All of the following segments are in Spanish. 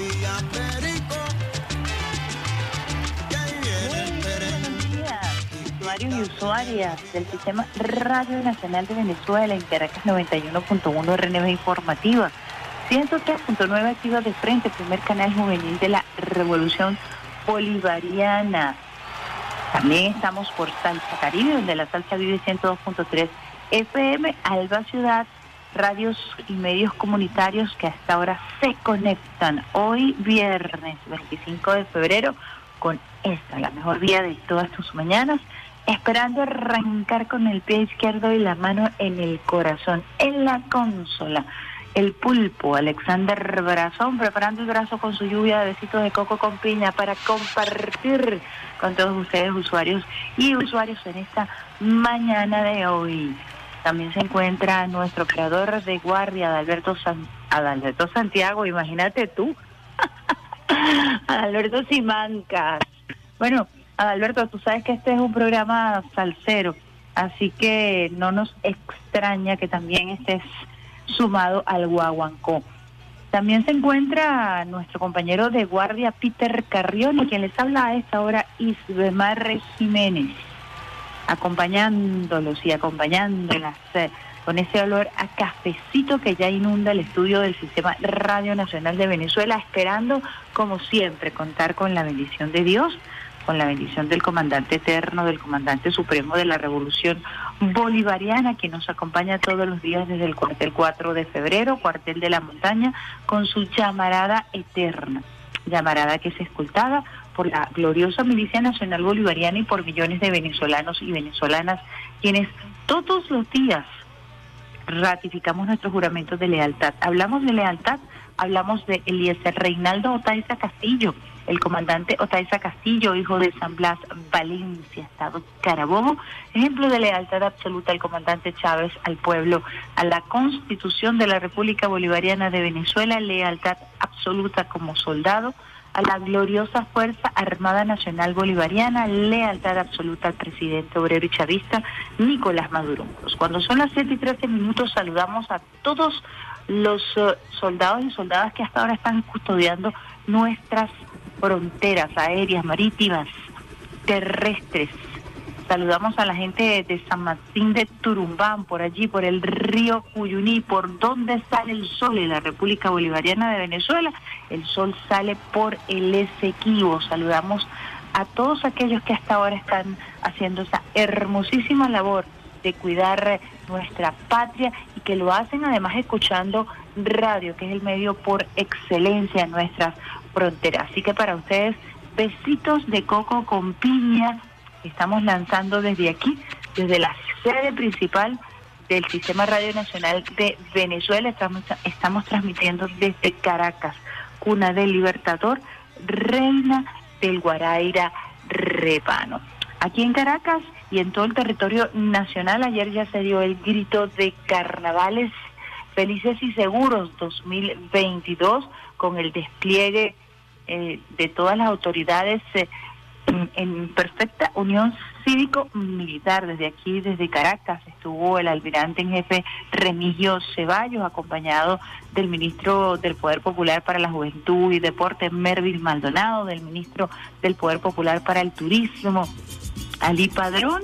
Perico. Usuarios y usuarias del Sistema Radio Nacional de Venezuela en Caracas 91.1 RNB Informativa, 103.9 activa de frente, primer canal juvenil de la Revolución Bolivariana. También estamos por Salsa Caribe, donde la salsa vive 102.3 FM, Alba Ciudad, radios y medios comunitarios que hasta ahora se conectan hoy viernes 25 de febrero con esta, la mejor vía de todas tus mañanas, esperando arrancar con el pie izquierdo y la mano en el corazón, en la consola. El pulpo, Alexander Brazón, preparando el brazo con su lluvia de besitos de coco con piña para compartir con todos ustedes, usuarios y usuarios, en esta mañana de hoy. También se encuentra nuestro creador de guardia, Adalberto, San- Adalberto Santiago, imagínate tú. Adalberto Simancas. Bueno, Adalberto, tú sabes que este es un programa salsero, así que no nos extraña que también estés sumado al guaguancó. También se encuentra nuestro compañero de guardia, Peter Carrión, quien les habla a esta hora, Isbemar Jiménez acompañándolos y acompañándolas eh, con ese olor a cafecito que ya inunda el estudio del Sistema Radio Nacional de Venezuela, esperando, como siempre, contar con la bendición de Dios, con la bendición del comandante eterno, del comandante supremo de la Revolución Bolivariana, que nos acompaña todos los días desde el cuartel 4 de febrero, cuartel de la montaña, con su llamarada eterna llamarada que es escoltada por la gloriosa Milicia Nacional Bolivariana y por millones de venezolanos y venezolanas, quienes todos los días ratificamos nuestros juramentos de lealtad. Hablamos de lealtad, hablamos de Eliezer Reinaldo Otaiza Castillo, el comandante Otaiza Castillo, hijo de San Blas Valencia, Estado Carabobo, ejemplo de lealtad absoluta al comandante Chávez, al pueblo, a la Constitución de la República Bolivariana de Venezuela, lealtad absoluta como soldado, a la gloriosa Fuerza Armada Nacional Bolivariana, lealtad absoluta al presidente obrero y chavista Nicolás Maduro. Pues cuando son las 7 y 13 minutos saludamos a todos los eh, soldados y soldadas que hasta ahora están custodiando nuestras fronteras aéreas, marítimas, terrestres. Saludamos a la gente de San Martín de Turumbán, por allí, por el río Cuyuní, por donde sale el sol en la República Bolivariana de Venezuela. El sol sale por el Esequibo. Saludamos a todos aquellos que hasta ahora están haciendo esa hermosísima labor de cuidar nuestra patria y que lo hacen además escuchando radio, que es el medio por excelencia en nuestras fronteras. Así que para ustedes, besitos de coco con piña estamos lanzando desde aquí, desde la sede principal del Sistema Radio Nacional de Venezuela. Estamos, estamos transmitiendo desde Caracas, cuna del Libertador, reina del Guaraira Repano. Aquí en Caracas y en todo el territorio nacional, ayer ya se dio el grito de carnavales felices y seguros 2022 con el despliegue eh, de todas las autoridades eh, en, perfecta unión cívico-militar. Desde aquí, desde Caracas, estuvo el almirante en jefe Remigio Ceballos, acompañado del ministro del Poder Popular para la Juventud y Deporte, Mervil Maldonado, del ministro del Poder Popular para el Turismo, Ali Padrón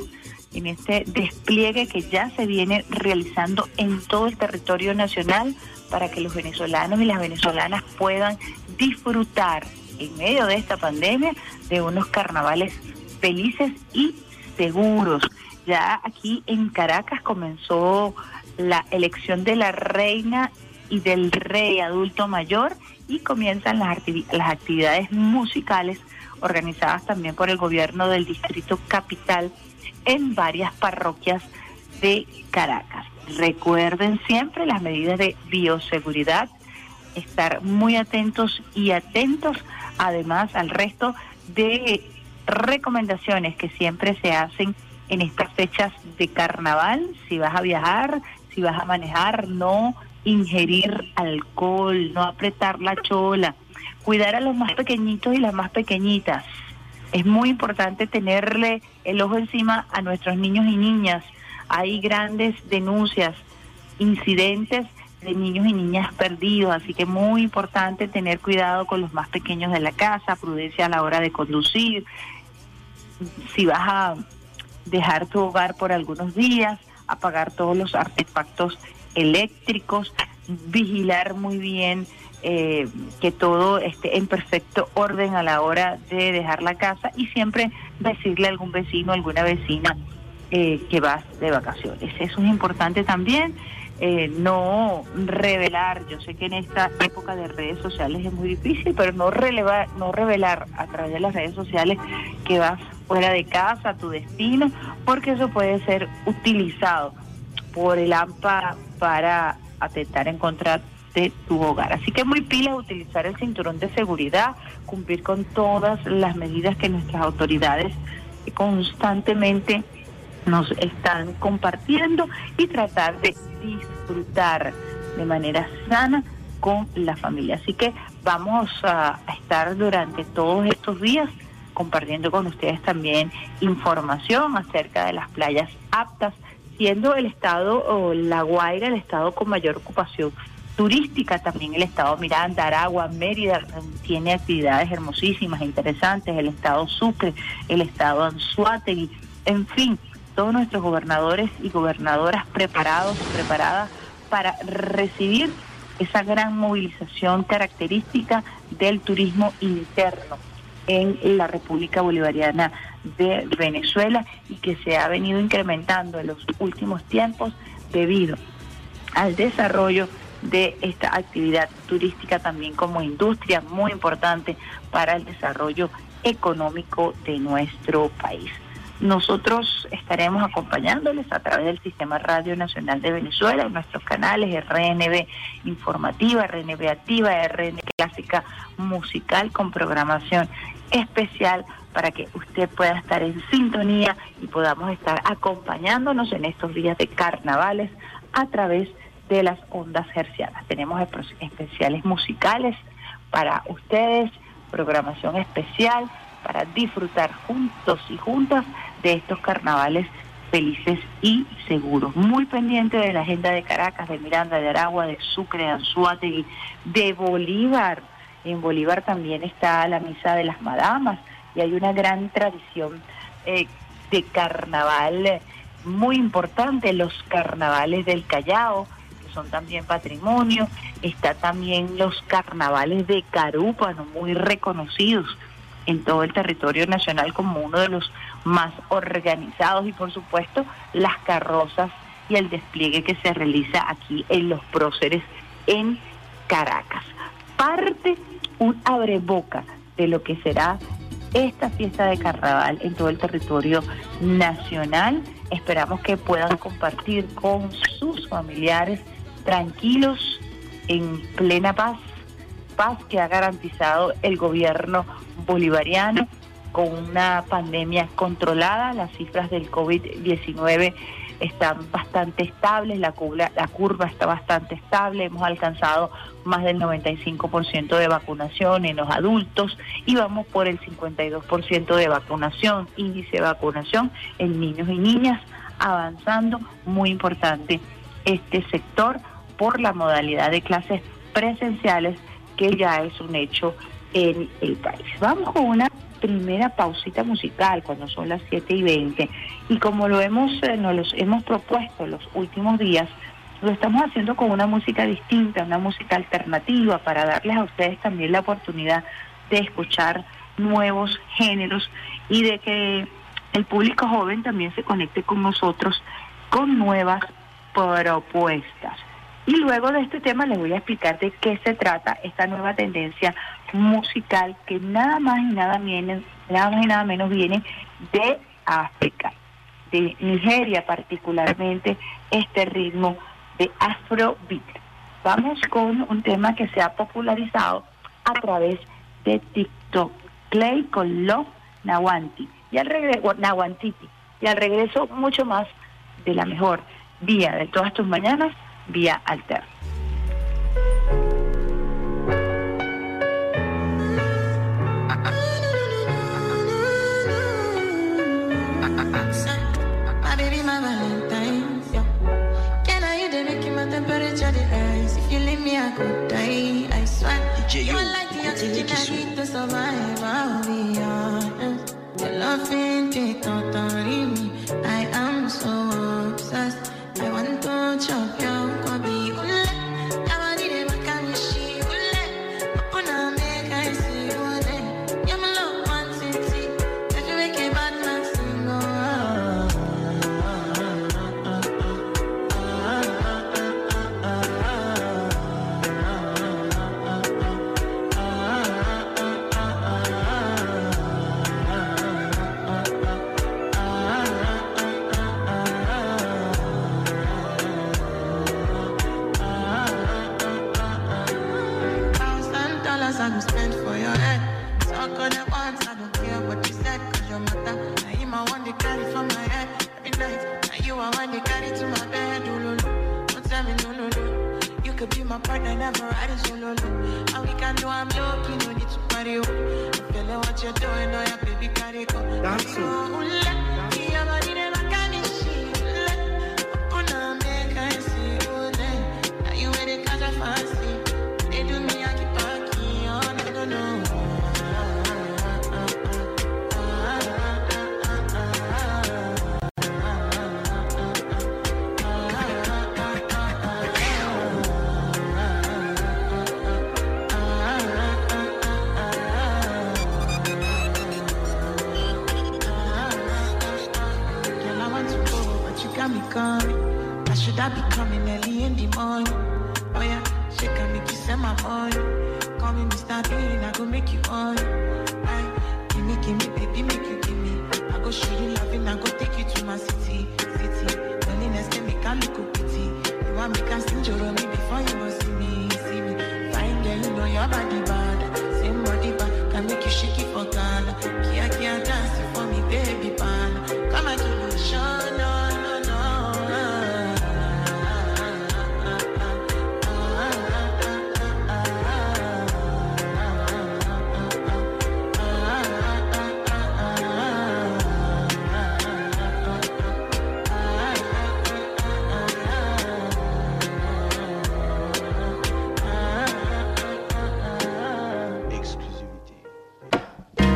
en este despliegue que ya se viene realizando en todo el territorio nacional para que los venezolanos y las venezolanas puedan disfrutar en medio de esta pandemia de unos carnavales felices y seguros. Ya aquí en Caracas comenzó la elección de la reina y del rey adulto mayor y comienzan las, actividades musicales organizadas también por el gobierno del Distrito Capital en varias parroquias de Caracas. Recuerden siempre las medidas de bioseguridad, estar muy atentos y atentos además al resto de recomendaciones que siempre se hacen en estas fechas de carnaval. Si vas a viajar, si vas a manejar, no ingerir alcohol, no apretar la chola, cuidar a los más pequeñitos y las más pequeñitas. Es muy importante tenerle el ojo encima a nuestros niños y niñas. Hay grandes denuncias, incidentes de niños y niñas perdidos, así que muy importante tener cuidado con los más pequeños de la casa, prudencia a la hora de conducir. Si vas a dejar tu hogar por algunos días, apagar todos los artefactos eléctricos, vigilar muy bien eh, que todo esté en perfecto orden a la hora de dejar la casa y siempre decirle a algún vecino, alguna vecina eh, que vas de vacaciones. Eso es importante también. Eh, no revelar, yo sé que en esta época de redes sociales es muy difícil, pero no relevar, no revelar a través de las redes sociales que vas fuera de casa, tu destino, porque eso puede ser utilizado por el AMPA para atentar en contra de tu hogar. Así que muy pila utilizar el cinturón de seguridad, cumplir con todas las medidas que nuestras autoridades constantemente nos están compartiendo y tratar de disfrutar de manera sana con la familia. Así que vamos a estar durante todos estos días compartiendo con ustedes también información acerca de las playas aptas, siendo el estado o La Guaira el estado con mayor ocupación turística, también el estado Miranda, Aragua, Mérida tiene actividades hermosísimas, interesantes, el estado Sucre, el estado Anzuategui, en fin, todos nuestros gobernadores y gobernadoras preparados y preparadas para recibir esa gran movilización característica del turismo interno en la República Bolivariana de Venezuela y que se ha venido incrementando en los últimos tiempos debido al desarrollo de esta actividad turística también como industria muy importante para el desarrollo económico de nuestro país. Nosotros estaremos acompañándoles a través del Sistema Radio Nacional de Venezuela, en nuestros canales RNB Informativa, RNB Activa, RN Clásica Musical con programación especial para que usted pueda estar en sintonía y podamos estar acompañándonos en estos días de carnavales a través de las ondas hercianas. Tenemos especiales musicales para ustedes, programación especial para disfrutar juntos y juntas de estos carnavales felices y seguros. Muy pendiente de la agenda de Caracas, de Miranda, de Aragua, de Sucre, de Anzuategui, de Bolívar. En Bolívar también está la Misa de las Madamas y hay una gran tradición eh, de carnaval muy importante, los carnavales del Callao, que son también patrimonio. Está también los carnavales de Carúpano, muy reconocidos en todo el territorio nacional como uno de los más organizados y por supuesto las carrozas y el despliegue que se realiza aquí en los próceres en Caracas. Parte un abreboca de lo que será esta fiesta de carnaval en todo el territorio nacional. Esperamos que puedan compartir con sus familiares tranquilos, en plena paz, paz que ha garantizado el gobierno bolivariano con una pandemia controlada. Las cifras del COVID-19 están bastante estables, la curva, la curva está bastante estable, hemos alcanzado más del 95% de vacunación en los adultos y vamos por el 52% de vacunación, índice de vacunación en niños y niñas, avanzando, muy importante este sector por la modalidad de clases presenciales que ya es un hecho en el país. Vamos con una primera pausita musical cuando son las 7 y 20. Y como lo hemos, eh, nos hemos propuesto los últimos días, lo estamos haciendo con una música distinta, una música alternativa para darles a ustedes también la oportunidad de escuchar nuevos géneros y de que el público joven también se conecte con nosotros con nuevas propuestas. Y luego de este tema les voy a explicar de qué se trata esta nueva tendencia musical que nada más y nada, viene, nada más y nada menos viene de África, de Nigeria particularmente, este ritmo de Afrobeat. Vamos con un tema que se ha popularizado a través de TikTok. Clay con Love Nawanti. Y al regreso, Nawantiti. Y al regreso, mucho más de la mejor vía de todas tus mañanas, vía alterna. Swear. you like the oxygen I need to survive. I'll be honest. Your love ain't it, don't my partner, never ride solo. No. All we can do, I'm lucky, no need to party. Oh. Like what you're doing, oh yeah, baby, carry go. Dance.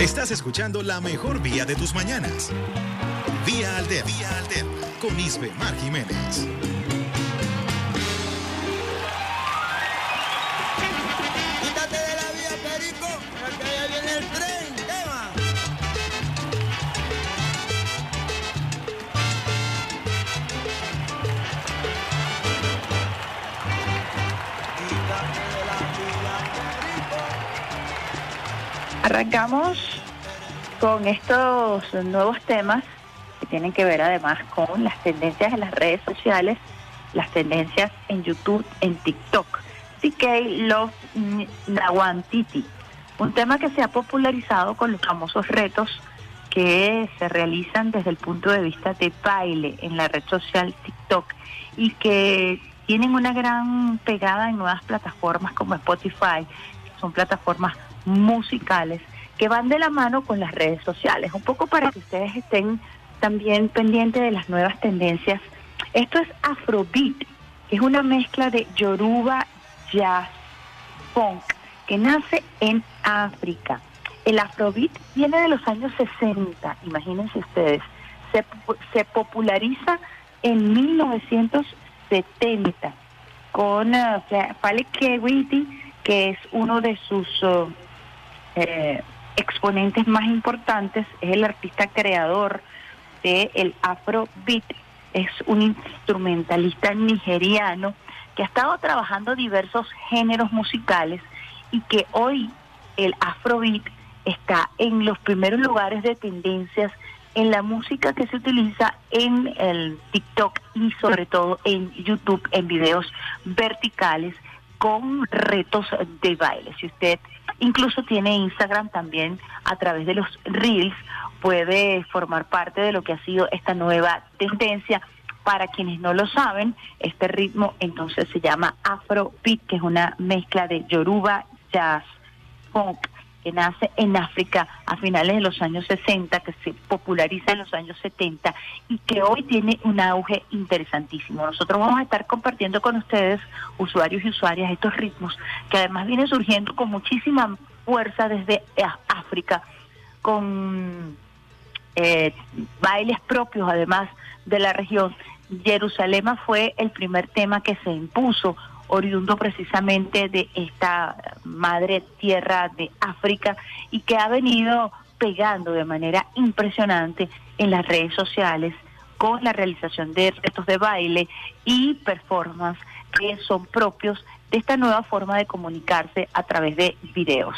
Estás escuchando la mejor vía de tus mañanas. Vía Alterna. Vía Alterna. Con Isbe Mar Jiménez. Quítate de la vía, Perico, que ya viene el tren. ¿Qué va? Quítate de la vía, Perico. Arrancamos con estos nuevos temas que tienen que ver además con las tendencias en las redes sociales, las tendencias en YouTube, en TikTok. CK Love Nawantiti, un tema que se ha popularizado con los famosos retos que se realizan desde el punto de vista de baile en la red social TikTok y que tienen una gran pegada en nuevas plataformas como Spotify, que son plataformas musicales que van de la mano con las redes sociales, un poco para que ustedes estén también pendientes de las nuevas tendencias. Esto es Afrobeat, que es una mezcla de Yoruba, jazz, funk, que nace en África. El afrobeat viene de los años 60, imagínense ustedes. Se, se populariza en 1970 con uh, Pale que es uno de sus uh, exponentes más importantes, es el artista creador del el afrobeat, es un instrumentalista nigeriano que ha estado trabajando diversos géneros musicales y que hoy el afrobeat está en los primeros lugares de tendencias en la música que se utiliza en el TikTok y sobre todo en YouTube en videos verticales con retos de baile. Si usted incluso tiene Instagram también a través de los reels, puede formar parte de lo que ha sido esta nueva tendencia. Para quienes no lo saben, este ritmo entonces se llama Afrobeat, que es una mezcla de Yoruba, jazz, funk que nace en África a finales de los años 60, que se populariza en los años 70 y que hoy tiene un auge interesantísimo. Nosotros vamos a estar compartiendo con ustedes, usuarios y usuarias, estos ritmos que además vienen surgiendo con muchísima fuerza desde África, con eh, bailes propios además de la región. Jerusalén fue el primer tema que se impuso oriundo precisamente de esta madre tierra de África y que ha venido pegando de manera impresionante en las redes sociales con la realización de retos de baile y performance que son propios de esta nueva forma de comunicarse a través de videos.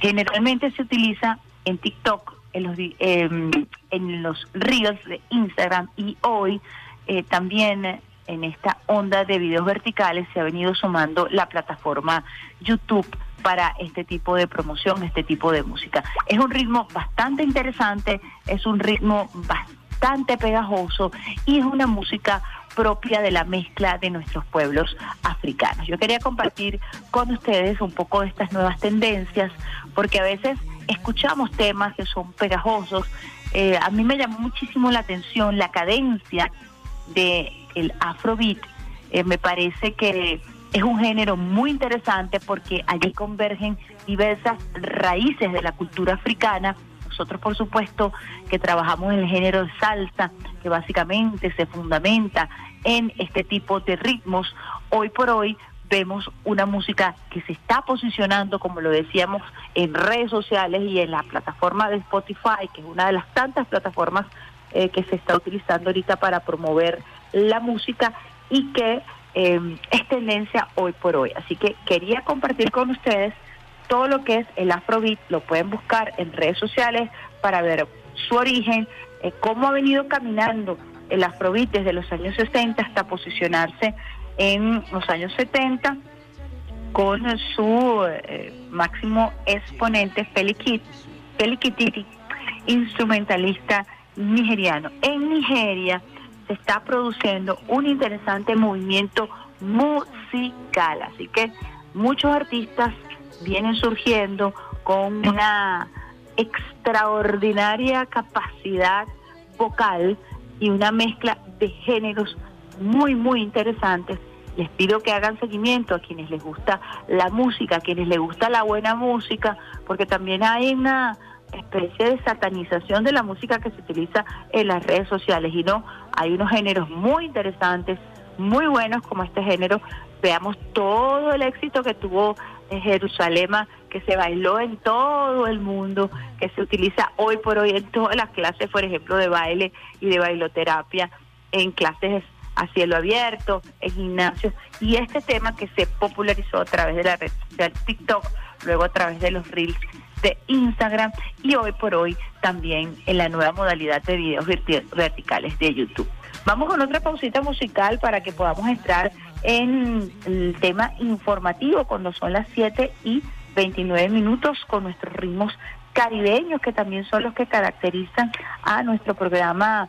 Generalmente se utiliza en TikTok, en los, em, en los reels de Instagram y hoy eh, también en esta onda de videos verticales se ha venido sumando la plataforma YouTube para este tipo de promoción, este tipo de música. Es un ritmo bastante interesante, es un ritmo bastante pegajoso y es una música propia de la mezcla de nuestros pueblos africanos. Yo quería compartir con ustedes un poco de estas nuevas tendencias, porque a veces escuchamos temas que son pegajosos. Eh, a mí me llamó muchísimo la atención la cadencia de el afrobeat, eh, me parece que es un género muy interesante porque allí convergen diversas raíces de la cultura africana. Nosotros, por supuesto, que trabajamos en el género de salsa, que básicamente se fundamenta en este tipo de ritmos, hoy por hoy vemos una música que se está posicionando, como lo decíamos, en redes sociales y en la plataforma de Spotify, que es una de las tantas plataformas eh, que se está utilizando ahorita para promover la música y que eh, es tendencia hoy por hoy. Así que quería compartir con ustedes todo lo que es el Afrobeat, lo pueden buscar en redes sociales para ver su origen, eh, cómo ha venido caminando el Afrobeat desde los años 60 hasta posicionarse en los años 70 con su eh, máximo exponente Felikit, Felikititi, instrumentalista nigeriano. En Nigeria se está produciendo un interesante movimiento musical, así que muchos artistas vienen surgiendo con una extraordinaria capacidad vocal y una mezcla de géneros muy, muy interesantes. Les pido que hagan seguimiento a quienes les gusta la música, a quienes les gusta la buena música, porque también hay una especie de satanización de la música que se utiliza en las redes sociales y no, hay unos géneros muy interesantes, muy buenos como este género. Veamos todo el éxito que tuvo en Jerusalén, que se bailó en todo el mundo, que se utiliza hoy por hoy en todas las clases, por ejemplo, de baile y de bailoterapia, en clases a cielo abierto, en gimnasios, y este tema que se popularizó a través de la red social TikTok, luego a través de los reels de Instagram y hoy por hoy también en la nueva modalidad de videos verticales de YouTube. Vamos con otra pausita musical para que podamos entrar en el tema informativo cuando son las 7 y 29 minutos con nuestros ritmos caribeños que también son los que caracterizan a nuestro programa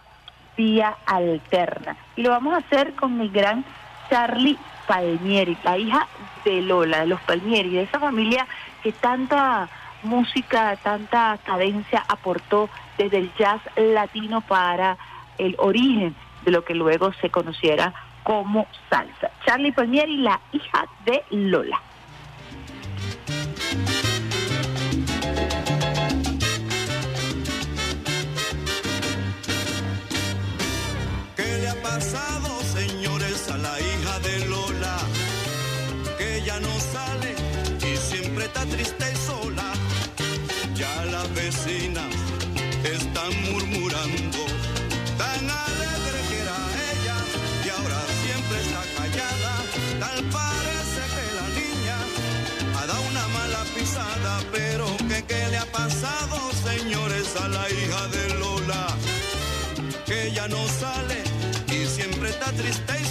Vía Alterna. Y lo vamos a hacer con el gran Charlie Palmieri, la hija de Lola, de los Palmieri, de esa familia que tanta música, tanta cadencia aportó desde el jazz latino para el origen de lo que luego se conociera como salsa. Charlie Palmieri, la hija de Lola. ha pasado, señores, a la hija de Lola? Que ya no sale y siempre está triste y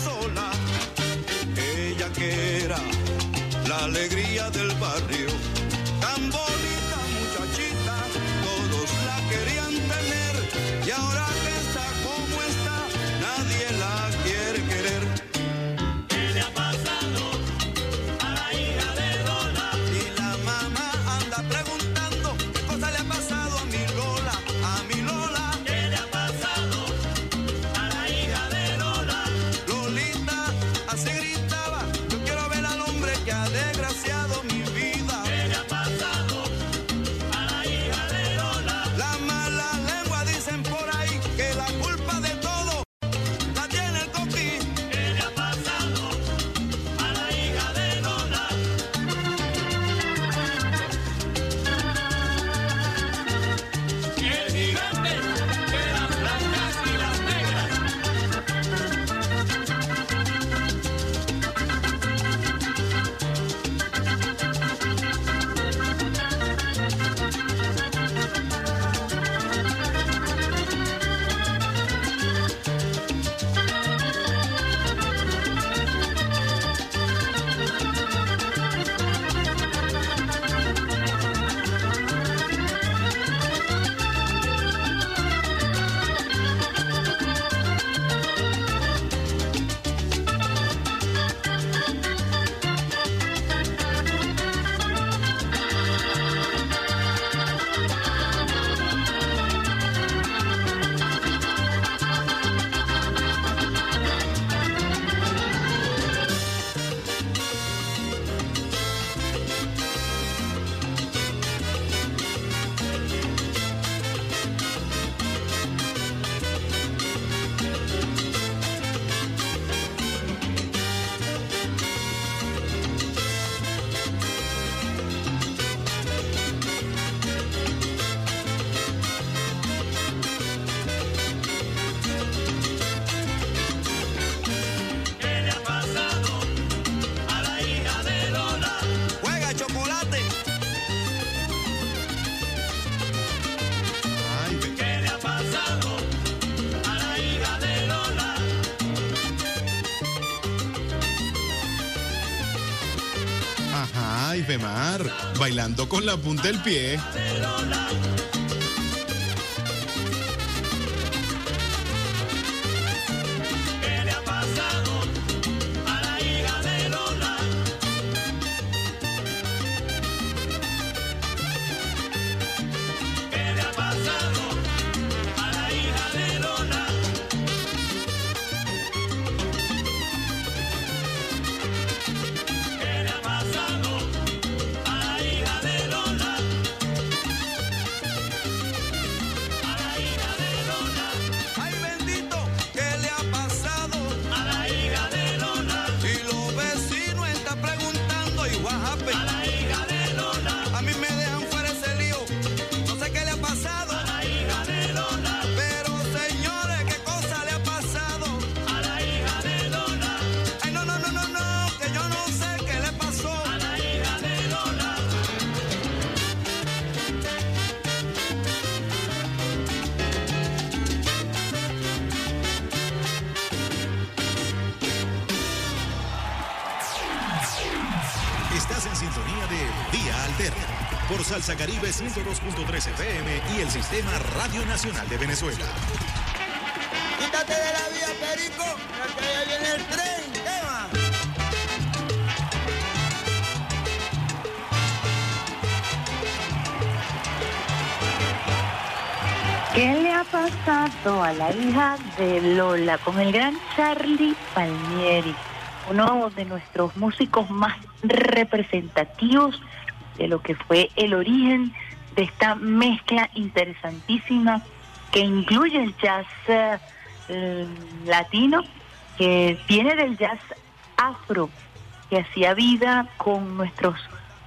bailando con la punta del pie. Salsa Caribe 102.3 FM y el Sistema Radio Nacional de Venezuela. Quítate de la vía, Perico, que ahí viene el tren. ¿Qué le ha pasado a la hija de Lola con el gran Charlie Palmieri, uno de nuestros músicos más representativos de lo que fue el origen de esta mezcla interesantísima que incluye el jazz eh, latino, que viene del jazz afro, que hacía vida con nuestros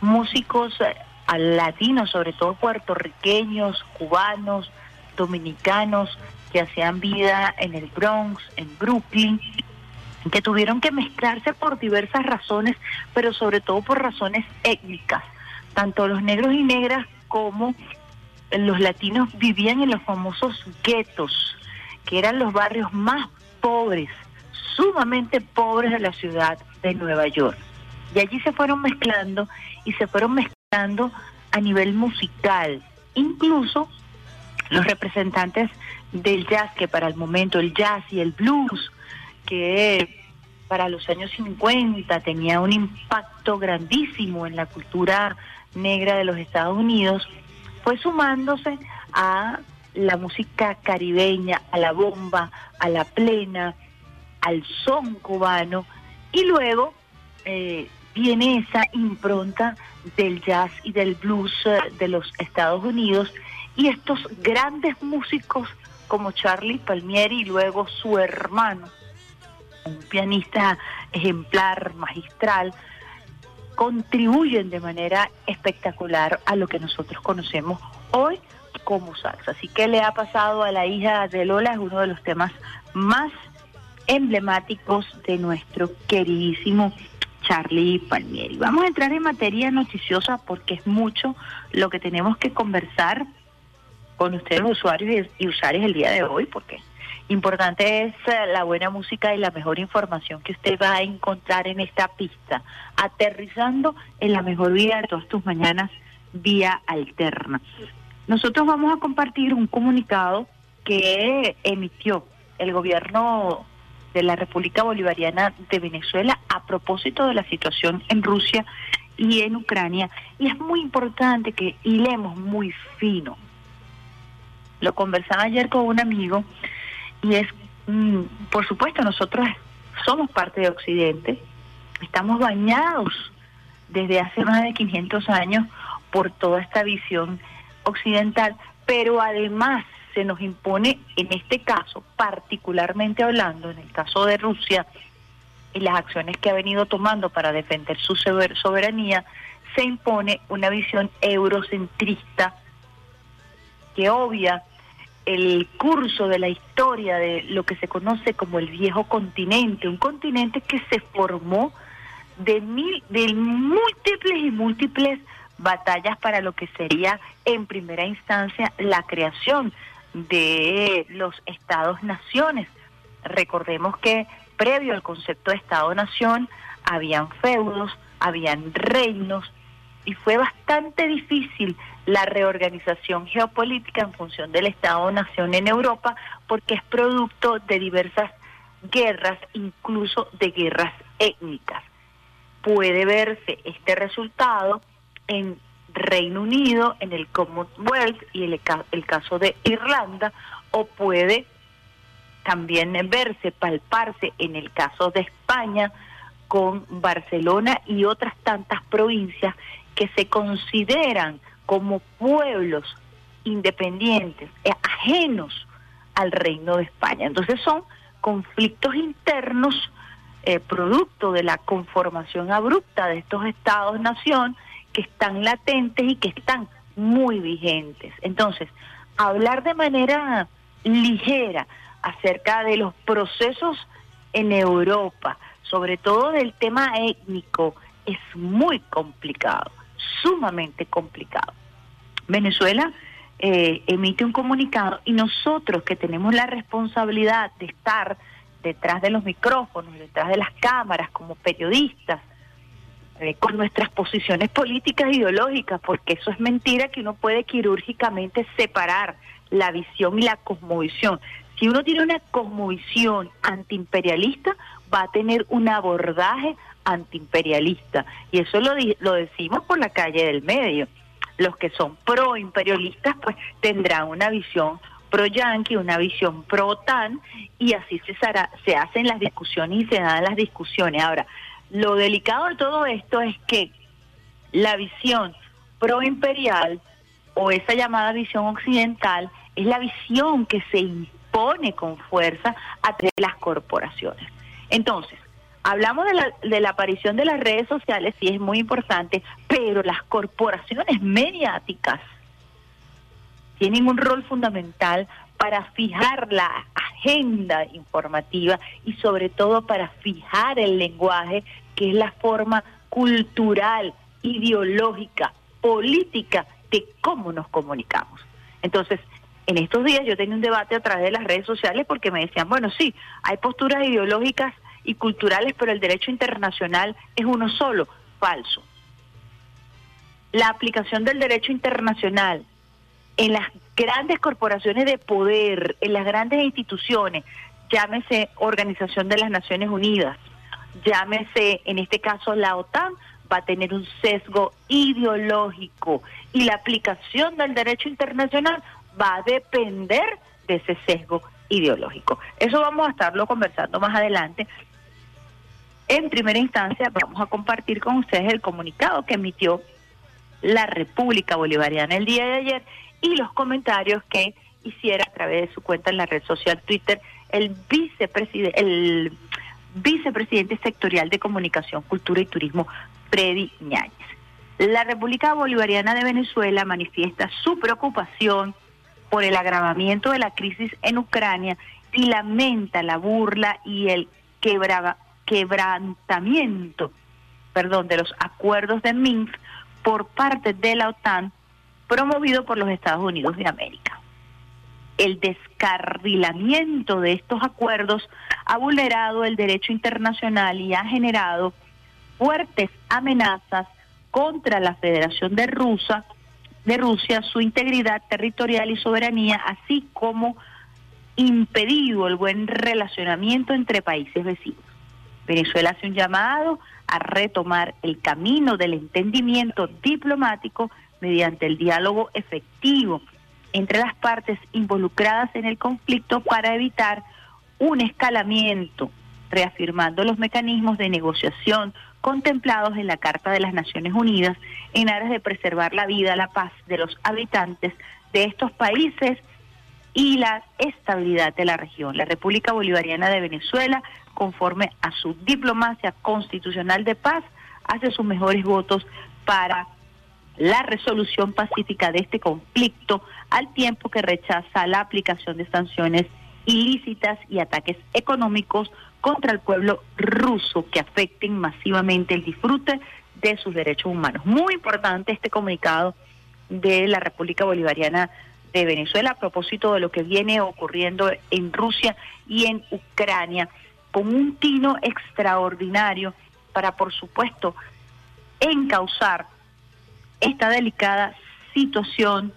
músicos eh, latinos, sobre todo puertorriqueños, cubanos, dominicanos, que hacían vida en el Bronx, en Brooklyn, que tuvieron que mezclarse por diversas razones, pero sobre todo por razones étnicas. Tanto los negros y negras como los latinos vivían en los famosos guetos, que eran los barrios más pobres, sumamente pobres de la ciudad de Nueva York. Y allí se fueron mezclando y se fueron mezclando a nivel musical. Incluso los representantes del jazz, que para el momento el jazz y el blues, que para los años 50 tenía un impacto grandísimo en la cultura negra de los Estados Unidos, fue sumándose a la música caribeña, a la bomba, a la plena, al son cubano, y luego eh, viene esa impronta del jazz y del blues eh, de los Estados Unidos, y estos grandes músicos como Charlie Palmieri y luego su hermano, un pianista ejemplar, magistral, contribuyen de manera espectacular a lo que nosotros conocemos hoy como salsa. Así que le ha pasado a la hija de Lola, es uno de los temas más emblemáticos de nuestro queridísimo Charlie Palmieri. Vamos a entrar en materia noticiosa porque es mucho lo que tenemos que conversar con ustedes usuarios y usuarios el día de hoy, porque importante es eh, la buena música y la mejor información que usted va a encontrar en esta pista, aterrizando en la mejor vida de todas tus mañanas vía alterna. Nosotros vamos a compartir un comunicado que emitió el gobierno de la República Bolivariana de Venezuela a propósito de la situación en Rusia y en Ucrania. Y es muy importante que hilemos muy fino. Lo conversaba ayer con un amigo y es, mm, por supuesto, nosotros somos parte de Occidente, estamos bañados desde hace más de 500 años por toda esta visión occidental, pero además se nos impone, en este caso, particularmente hablando, en el caso de Rusia, y las acciones que ha venido tomando para defender su soberanía, se impone una visión eurocentrista que obvia el curso de la historia de lo que se conoce como el viejo continente, un continente que se formó de, mil, de múltiples y múltiples batallas para lo que sería en primera instancia la creación de los estados-naciones. Recordemos que previo al concepto de estado-nación habían feudos, habían reinos y fue bastante difícil la reorganización geopolítica en función del estado-nación en Europa porque es producto de diversas guerras, incluso de guerras étnicas. Puede verse este resultado en Reino Unido, en el Commonwealth y el, el caso de Irlanda, o puede también verse, palparse en el caso de España con Barcelona y otras tantas provincias que se consideran como pueblos independientes, eh, ajenos al reino de España. Entonces son conflictos internos eh, producto de la conformación abrupta de estos estados-nación que están latentes y que están muy vigentes. Entonces, hablar de manera ligera acerca de los procesos en Europa, sobre todo del tema étnico, es muy complicado, sumamente complicado. Venezuela eh, emite un comunicado y nosotros que tenemos la responsabilidad de estar detrás de los micrófonos, detrás de las cámaras como periodistas, eh, con nuestras posiciones políticas e ideológicas, porque eso es mentira que uno puede quirúrgicamente separar la visión y la cosmovisión. Si uno tiene una cosmovisión antiimperialista, va a tener un abordaje antiimperialista. Y eso lo, lo decimos por la calle del medio. Los que son pro-imperialistas, pues tendrán una visión pro-yanqui, una visión pro-OTAN, y así se, se hacen las discusiones y se dan las discusiones. Ahora, lo delicado de todo esto es que la visión pro-imperial o esa llamada visión occidental es la visión que se impone con fuerza a las corporaciones. Entonces, hablamos de la, de la aparición de las redes sociales, sí es muy importante, pero las corporaciones mediáticas tienen un rol fundamental para fijar la agenda informativa y sobre todo para fijar el lenguaje, que es la forma cultural, ideológica, política de cómo nos comunicamos. Entonces, en estos días yo tenía un debate a través de las redes sociales porque me decían, bueno, sí, hay posturas ideológicas y culturales, pero el derecho internacional es uno solo. Falso. La aplicación del derecho internacional en las grandes corporaciones de poder, en las grandes instituciones, llámese Organización de las Naciones Unidas, llámese en este caso la OTAN, va a tener un sesgo ideológico y la aplicación del derecho internacional va a depender de ese sesgo ideológico. Eso vamos a estarlo conversando más adelante. En primera instancia vamos a compartir con ustedes el comunicado que emitió la República Bolivariana el día de ayer y los comentarios que hiciera a través de su cuenta en la red social Twitter el vicepresidente, el vicepresidente sectorial de Comunicación, Cultura y Turismo, Freddy Ñáñez. La República Bolivariana de Venezuela manifiesta su preocupación por el agravamiento de la crisis en Ucrania y lamenta la burla y el quebrantamiento perdón, de los acuerdos de Minsk por parte de la OTAN promovido por los Estados Unidos de América. El descarrilamiento de estos acuerdos ha vulnerado el derecho internacional y ha generado fuertes amenazas contra la Federación de Rusia, de Rusia, su integridad territorial y soberanía, así como impedido el buen relacionamiento entre países vecinos. Venezuela hace un llamado a retomar el camino del entendimiento diplomático mediante el diálogo efectivo entre las partes involucradas en el conflicto para evitar un escalamiento, reafirmando los mecanismos de negociación contemplados en la Carta de las Naciones Unidas en aras de preservar la vida, la paz de los habitantes de estos países y la estabilidad de la región. La República Bolivariana de Venezuela, conforme a su diplomacia constitucional de paz, hace sus mejores votos para la resolución pacífica de este conflicto al tiempo que rechaza la aplicación de sanciones ilícitas y ataques económicos contra el pueblo ruso que afecten masivamente el disfrute de sus derechos humanos. Muy importante este comunicado de la República Bolivariana de Venezuela a propósito de lo que viene ocurriendo en Rusia y en Ucrania, con un tino extraordinario para, por supuesto, encauzar esta delicada situación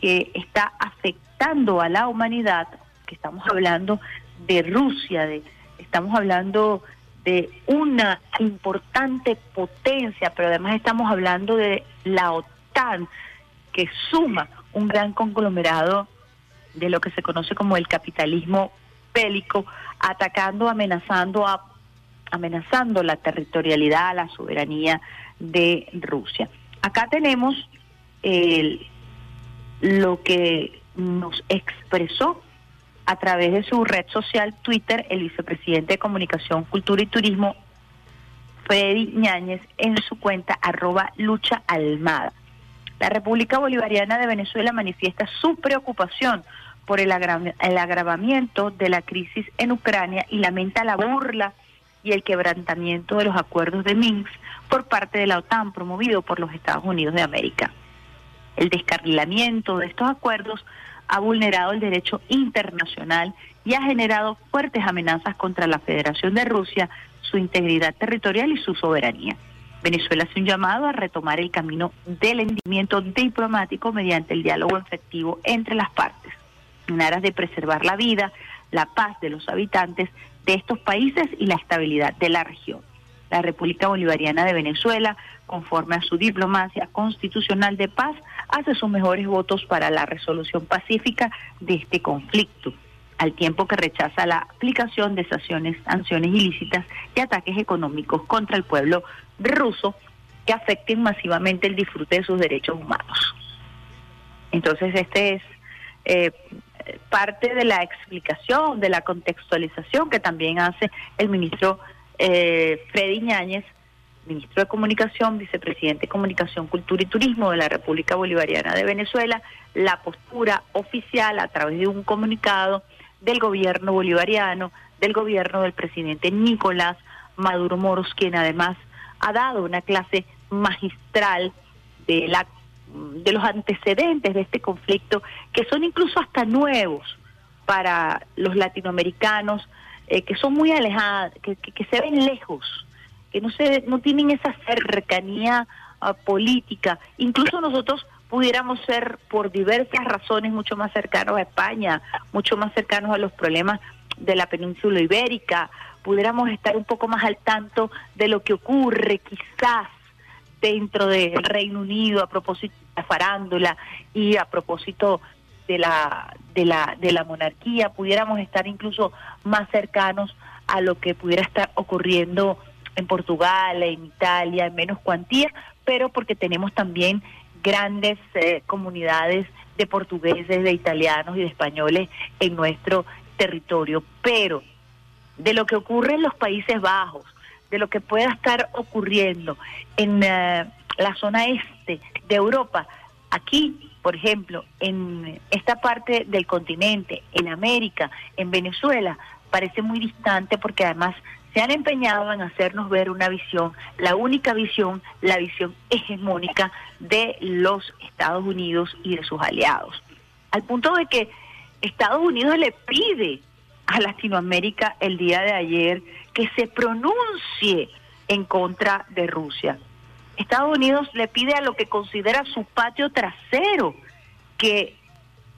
que está afectando a la humanidad, que estamos hablando de Rusia, de, estamos hablando de una importante potencia, pero además estamos hablando de la OTAN, que suma un gran conglomerado de lo que se conoce como el capitalismo bélico, atacando, amenazando a amenazando la territorialidad, la soberanía de Rusia. Acá tenemos lo que nos expresó a través de su red social Twitter el vicepresidente de Comunicación, Cultura y Turismo, Freddy Ñáñez, en su cuenta arroba lucha. La República Bolivariana de Venezuela manifiesta su preocupación por el, agravamiento de la crisis en Ucrania y lamenta la burla y el quebrantamiento de los acuerdos de Minsk por parte de la OTAN promovido por los Estados Unidos de América. El descarrilamiento de estos acuerdos ha vulnerado el derecho internacional y ha generado fuertes amenazas contra la Federación de Rusia, su integridad territorial y su soberanía. Venezuela hace un llamado a retomar el camino del entendimiento diplomático mediante el diálogo efectivo entre las partes, en aras de preservar la vida, la paz de los habitantes de estos países y la estabilidad de la región. La República Bolivariana de Venezuela, conforme a su diplomacia constitucional de paz, hace sus mejores votos para la resolución pacífica de este conflicto, al tiempo que rechaza la aplicación de sanciones, sanciones ilícitas y ataques económicos contra el pueblo ruso que afecten masivamente el disfrute de sus derechos humanos. Entonces, este es eh, parte de la explicación, de la contextualización que también hace el ministro eh, Freddy Ñáñez ministro de Comunicación, vicepresidente de Comunicación, Cultura y Turismo de la República Bolivariana de Venezuela, la postura oficial a través de un comunicado del gobierno bolivariano, del gobierno del presidente Nicolás Maduro Moros, quien además ha dado una clase magistral de la de los antecedentes de este conflicto que son incluso hasta nuevos para los latinoamericanos eh, que son muy alejados, que, se ven lejos, que no se no tienen esa cercanía uh, política. Incluso nosotros pudiéramos ser por diversas razones mucho más cercanos a España, mucho más cercanos a los problemas de la península ibérica, pudiéramos estar un poco más al tanto de lo que ocurre quizás dentro del Reino Unido a propósito de la farándula y a propósito de la de la de la monarquía, pudiéramos estar incluso más cercanos a lo que pudiera estar ocurriendo en Portugal, en Italia, en menos cuantía, pero porque tenemos también grandes eh, comunidades de portugueses, de italianos y de españoles en nuestro territorio, pero de lo que ocurre en los Países Bajos, de lo que pueda estar ocurriendo en eh, la zona este de Europa, aquí, por ejemplo, en esta parte del continente, en América, en Venezuela, parece muy distante porque además se han empeñado en hacernos ver una visión, la única visión, la visión hegemónica de los Estados Unidos y de sus aliados. Al punto de que Estados Unidos le pide a Latinoamérica el día de ayer que se pronuncie en contra de Rusia. Estados Unidos le pide a lo que considera su patio trasero que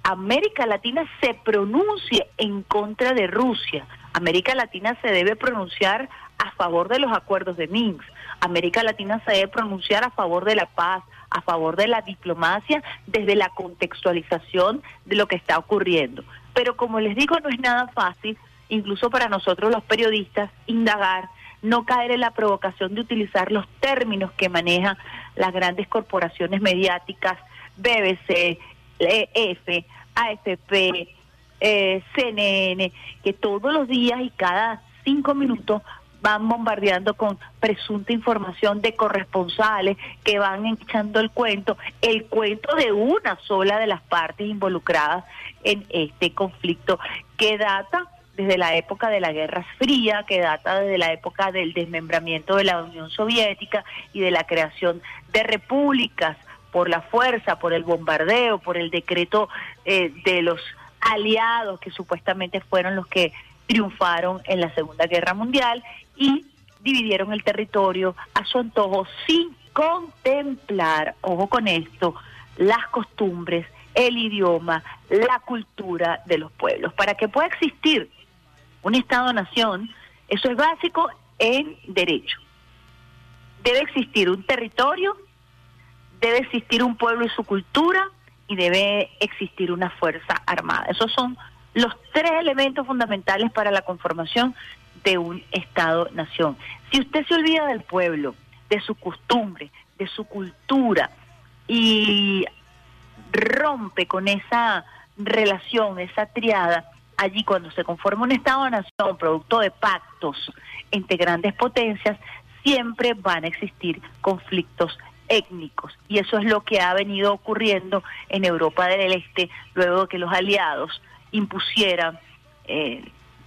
América Latina se pronuncie en contra de Rusia. América Latina se debe pronunciar a favor de los acuerdos de Minsk. América Latina se debe pronunciar a favor de la paz, a favor de la diplomacia, desde la contextualización de lo que está ocurriendo. Pero como les digo, no es nada fácil, incluso para nosotros los periodistas, indagar, no caer en la provocación de utilizar los términos que manejan las grandes corporaciones mediáticas, BBC, EF, AFP, eh, CNN, que todos los días y cada cinco minutos van bombardeando con presunta información de corresponsales que van echando el cuento, el cuento de una sola de las partes involucradas en este conflicto que data desde la época de la Guerra Fría, que data desde la época del desmembramiento de la Unión Soviética y de la creación de repúblicas por la fuerza, por el bombardeo, por el decreto eh, de los aliados que supuestamente fueron los que triunfaron en la Segunda Guerra Mundial y dividieron el territorio a su antojo sin contemplar, ojo con esto, las costumbres, el idioma, la cultura de los pueblos. Para que pueda existir un Estado-nación, eso es básico en derecho. Debe existir un territorio, debe existir un pueblo y su cultura, y debe existir una fuerza armada. Esos son los tres elementos fundamentales para la conformación de un Estado-nación. Si usted se olvida del pueblo, de su costumbre, de su cultura y rompe con esa relación, esa triada, allí cuando se conforma un Estado-nación producto de pactos entre grandes potencias, siempre van a existir conflictos étnicos. Y eso es lo que ha venido ocurriendo en Europa del Este luego de que los aliados impusieran eh,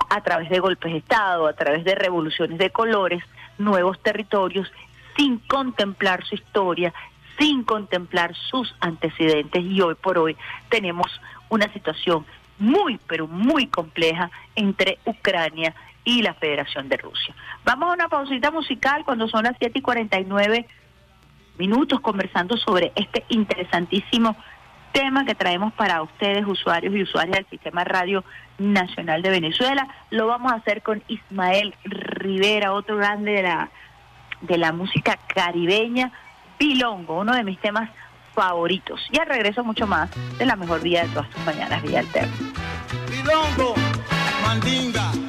a través de golpes de Estado, a través de revoluciones de colores, nuevos territorios sin contemplar su historia, sin contemplar sus antecedentes. Y hoy por hoy tenemos una situación muy, pero muy compleja entre Ucrania y la Federación de Rusia. Vamos a una pausita musical cuando son las 7 y 49 minutos conversando sobre este interesantísimo tema que traemos para ustedes, usuarios y usuarias del Sistema Radio Nacional de Venezuela. Lo vamos a hacer con Ismael Rivera, otro grande de la, de la música caribeña, Pilongo, uno de mis temas favoritos. Y al regreso mucho más de la mejor vida de todas tus mañanas, Villa Alterna. Pilongo, Mandinga.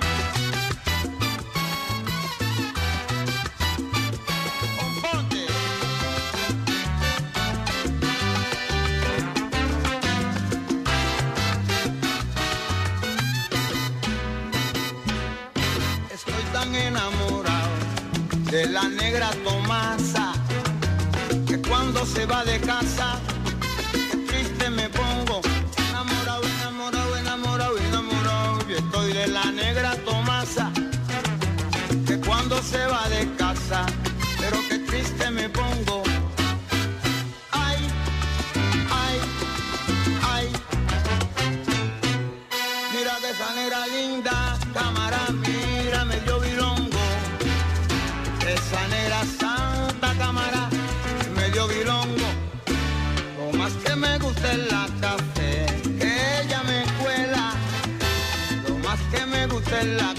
de la negra Tomasa, que cuando se va de casa, triste me pongo, enamorado, enamorado, enamorado, enamorado, yo estoy de la negra Tomasa, que cuando se va de casa, en la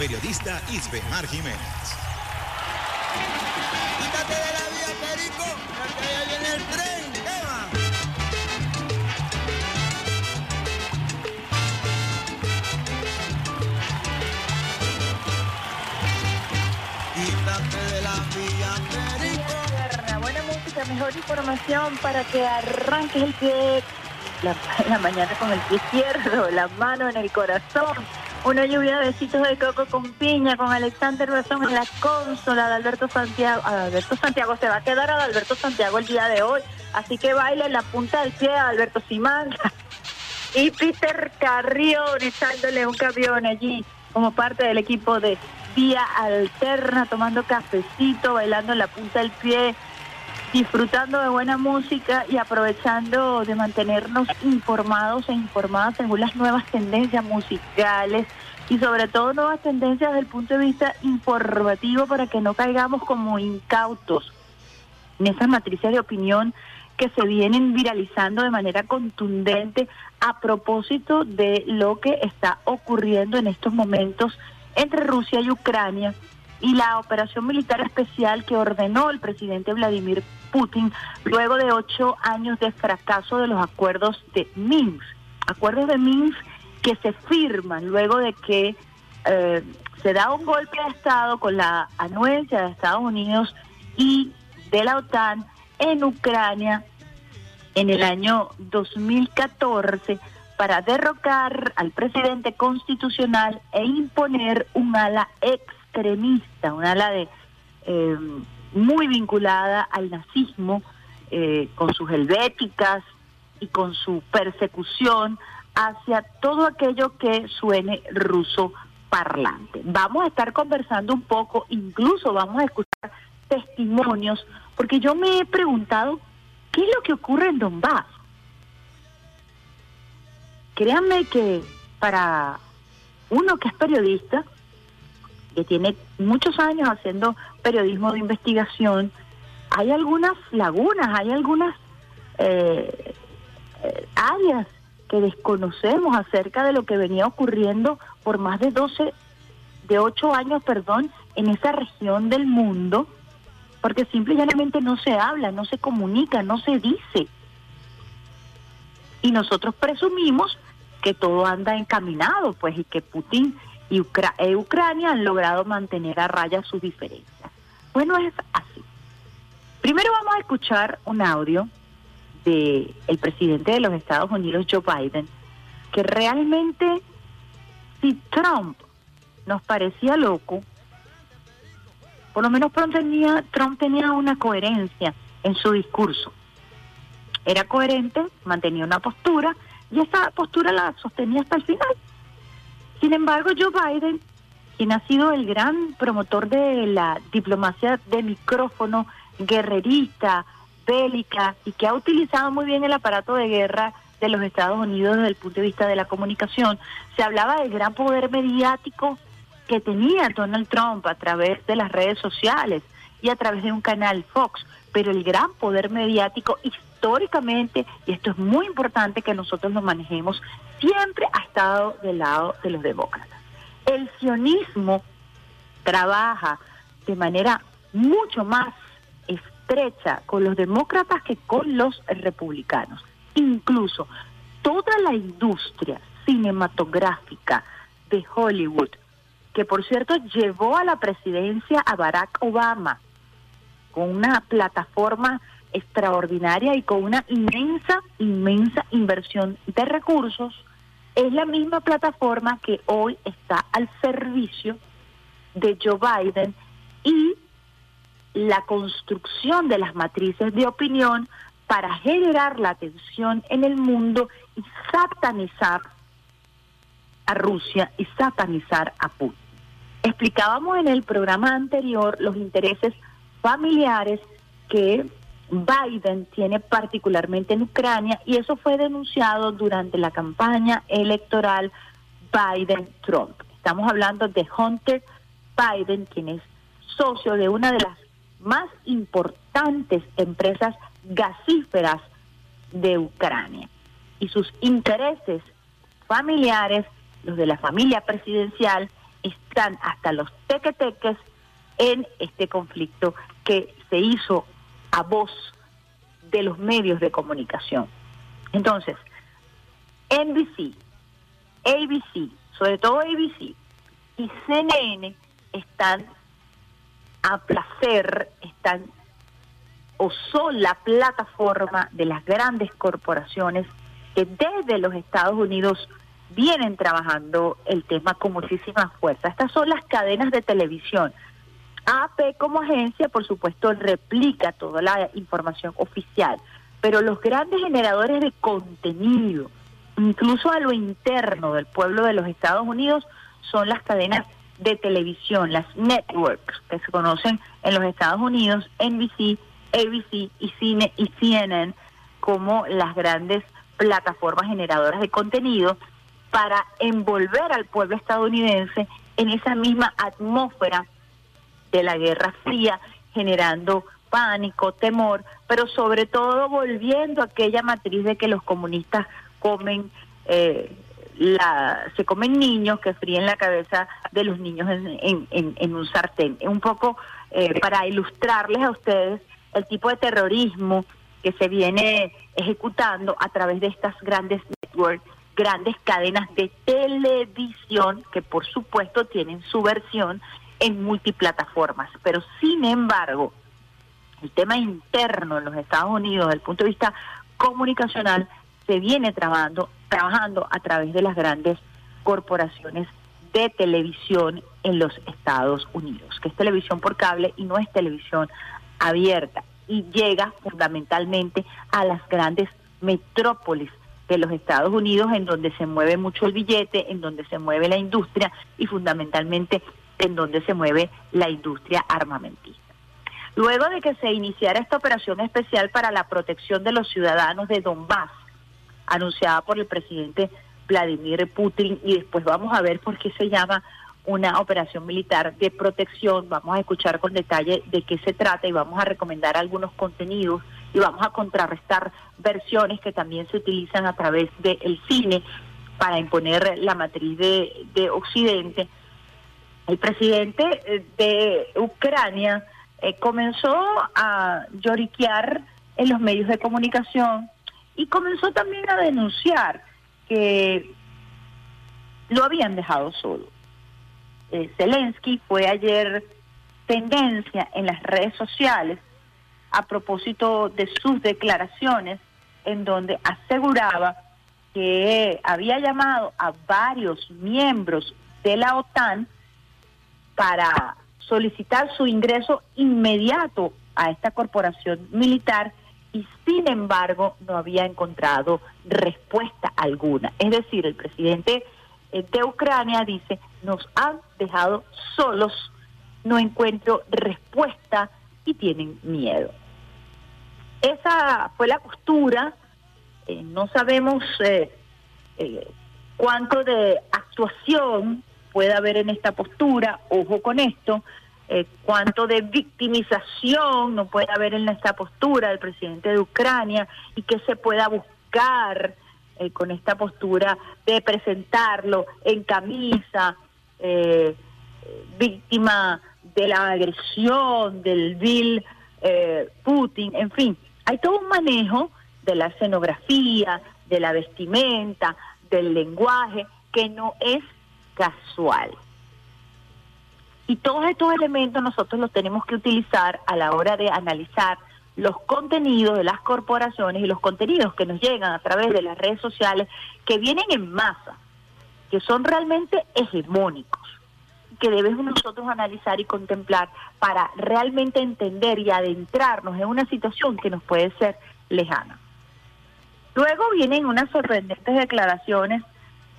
periodista Isbemar Jiménez. Quítate de la vía, Perico, porque allá viene el tren. ¿Qué va? Quítate de la vía, Perico. Buena música, mejor información para que arranques el pie, la, la mañana con el pie izquierdo, la mano en el corazón. Una lluvia de besitos de coco con piña, con Alexander Razón en la consola de Alberto Santiago. Alberto Santiago se va a quedar a Alberto Santiago el día de hoy. Así que baila en la punta del pie a Alberto Simán. Y Peter Carrión echándole un camión allí como parte del equipo de Vía Alterna, tomando cafecito, bailando en la punta del pie, disfrutando de buena música y aprovechando de mantenernos informados e informadas según las nuevas tendencias musicales y sobre todo nuevas tendencias desde el punto de vista informativo para que no caigamos como incautos en esas matrices de opinión que se vienen viralizando de manera contundente a propósito de lo que está ocurriendo en estos momentos entre Rusia y Ucrania y la operación militar especial que ordenó el presidente Vladimir Putin luego de ocho años de fracaso de los acuerdos de Minsk. Acuerdos de Minsk que se firman luego de que eh, se da un golpe de Estado con la anuencia de Estados Unidos y de la OTAN en Ucrania en el año 2014 para derrocar al presidente constitucional e imponer un ala extremista, un ala de eh, muy vinculada al nazismo, eh, con sus helvéticas y con su persecución hacia todo aquello que suene ruso parlante. Vamos a estar conversando un poco, incluso vamos a escuchar testimonios, porque yo me he preguntado qué es lo que ocurre en Donbass. Créanme que para uno que es periodista, que tiene muchos años haciendo periodismo de investigación, hay algunas lagunas, hay algunas eh, eh, áreas que desconocemos acerca de lo que venía ocurriendo por más de 12, de 8 años, perdón, en esa región del mundo, porque simple y llanamente no se habla, no se comunica, no se dice. Y nosotros presumimos que todo anda encaminado, pues, y que Putin y Ucra- e Ucrania han logrado mantener a raya sus diferencias. Bueno, es así. Primero vamos a escuchar un audio de el presidente de los Estados Unidos, Joe Biden, que realmente si Trump nos parecía loco, por lo menos Trump tenía, Trump tenía una coherencia en su discurso. Era coherente, mantenía una postura y esa postura la sostenía hasta el final. Sin embargo, Joe Biden, quien ha sido el gran promotor de la diplomacia de micrófono, guerrerista, bélica, y que ha utilizado muy bien el aparato de guerra de los Estados Unidos desde el punto de vista de la comunicación, se hablaba del gran poder mediático que tenía Donald Trump a través de las redes sociales y a través de un canal Fox, pero el gran poder mediático históricamente, y esto es muy importante que nosotros lo manejemos, siempre ha estado del lado de los demócratas. El sionismo trabaja de manera mucho más estrecha con los demócratas que con los republicanos. Incluso toda la industria cinematográfica de Hollywood, que por cierto llevó a la presidencia a Barack Obama con una plataforma extraordinaria y con una inmensa, inmensa inversión de recursos, es la misma plataforma que hoy está al servicio de Joe Biden y la construcción de las matrices de opinión para generar la atención en el mundo y satanizar a Rusia y satanizar a Putin. Explicábamos en el programa anterior los intereses familiares que Biden tiene particularmente en Ucrania y eso fue denunciado durante la campaña electoral Biden-Trump. Estamos hablando de Hunter Biden, quien es socio de una de las más importantes empresas gasíferas de Ucrania. Y sus intereses familiares los de la familia presidencial, están hasta los tequeteques en este conflicto que se hizo a voz de los medios de comunicación. Entonces, NBC, ABC, sobre todo ABC y CNN están a placer, están o son la plataforma de las grandes corporaciones que desde los Estados Unidos vienen trabajando el tema con muchísima fuerza. Estas son las cadenas de televisión. AP como agencia, por supuesto, replica toda la información oficial, pero los grandes generadores de contenido, incluso a lo interno del pueblo de los Estados Unidos, son las cadenas de televisión, las networks que se conocen en los Estados Unidos, NBC, ABC y, Cine, y CNN, como las grandes plataformas generadoras de contenido para envolver al pueblo estadounidense en esa misma atmósfera de la Guerra Fría, generando pánico, temor, pero sobre todo volviendo a aquella matriz de que los comunistas comen, eh, la, se comen niños que fríen la cabeza de los niños en, en, un sartén. Un poco eh, para ilustrarles a ustedes el tipo de terrorismo que se viene ejecutando a través de estas grandes networks, grandes cadenas de televisión que por supuesto tienen su versión en multiplataformas. Pero sin embargo, el tema interno en los Estados Unidos, desde el punto de vista comunicacional, se viene trabajando, trabajando a través de las grandes corporaciones de televisión en los Estados Unidos, que es televisión por cable y no es televisión abierta y llega fundamentalmente a las grandes metrópolis de los Estados Unidos en donde se mueve mucho el billete, en donde se mueve la industria y fundamentalmente en donde se mueve la industria armamentista. Luego de que se iniciara esta operación especial para la protección de los ciudadanos de Donbass, anunciada por el presidente Vladimir Putin, y después vamos a ver por qué se llama una operación militar de protección, vamos a escuchar con detalle de qué se trata y vamos a recomendar algunos contenidos y vamos a contrarrestar versiones que también se utilizan a través del cine para imponer la matriz de, de Occidente el presidente eh, de Ucrania eh, comenzó a lloriquear en los medios de comunicación y comenzó también a denunciar que lo habían dejado solo. Eh, Zelensky fue ayer tendencia en las redes sociales a propósito de sus declaraciones en donde aseguraba que había llamado a varios miembros de la OTAN para solicitar su ingreso inmediato a esta corporación militar y sin embargo no había encontrado respuesta alguna. Es decir, el presidente eh, de Ucrania dice, nos han dejado solos, no encuentro respuesta y tienen miedo. Esa fue la costura, eh, no sabemos eh, cuánto de actuación puede haber en esta postura, ojo con esto, eh, cuánto de victimización no puede haber en esta postura del presidente de Ucrania y que se pueda buscar eh, con esta postura de presentarlo en camisa, eh, víctima de la agresión del Bill Putin, en fin, hay todo un manejo de la escenografía, de la vestimenta, del lenguaje, que no es casual. Y todos estos elementos nosotros los tenemos que utilizar a la hora de analizar los contenidos de las corporaciones y los contenidos que nos llegan a través de las redes sociales que vienen en masa, que son realmente hegemónicos, que debemos nosotros analizar y contemplar para realmente entender y adentrarnos en una situación que nos puede ser lejana. Luego vienen unas sorprendentes declaraciones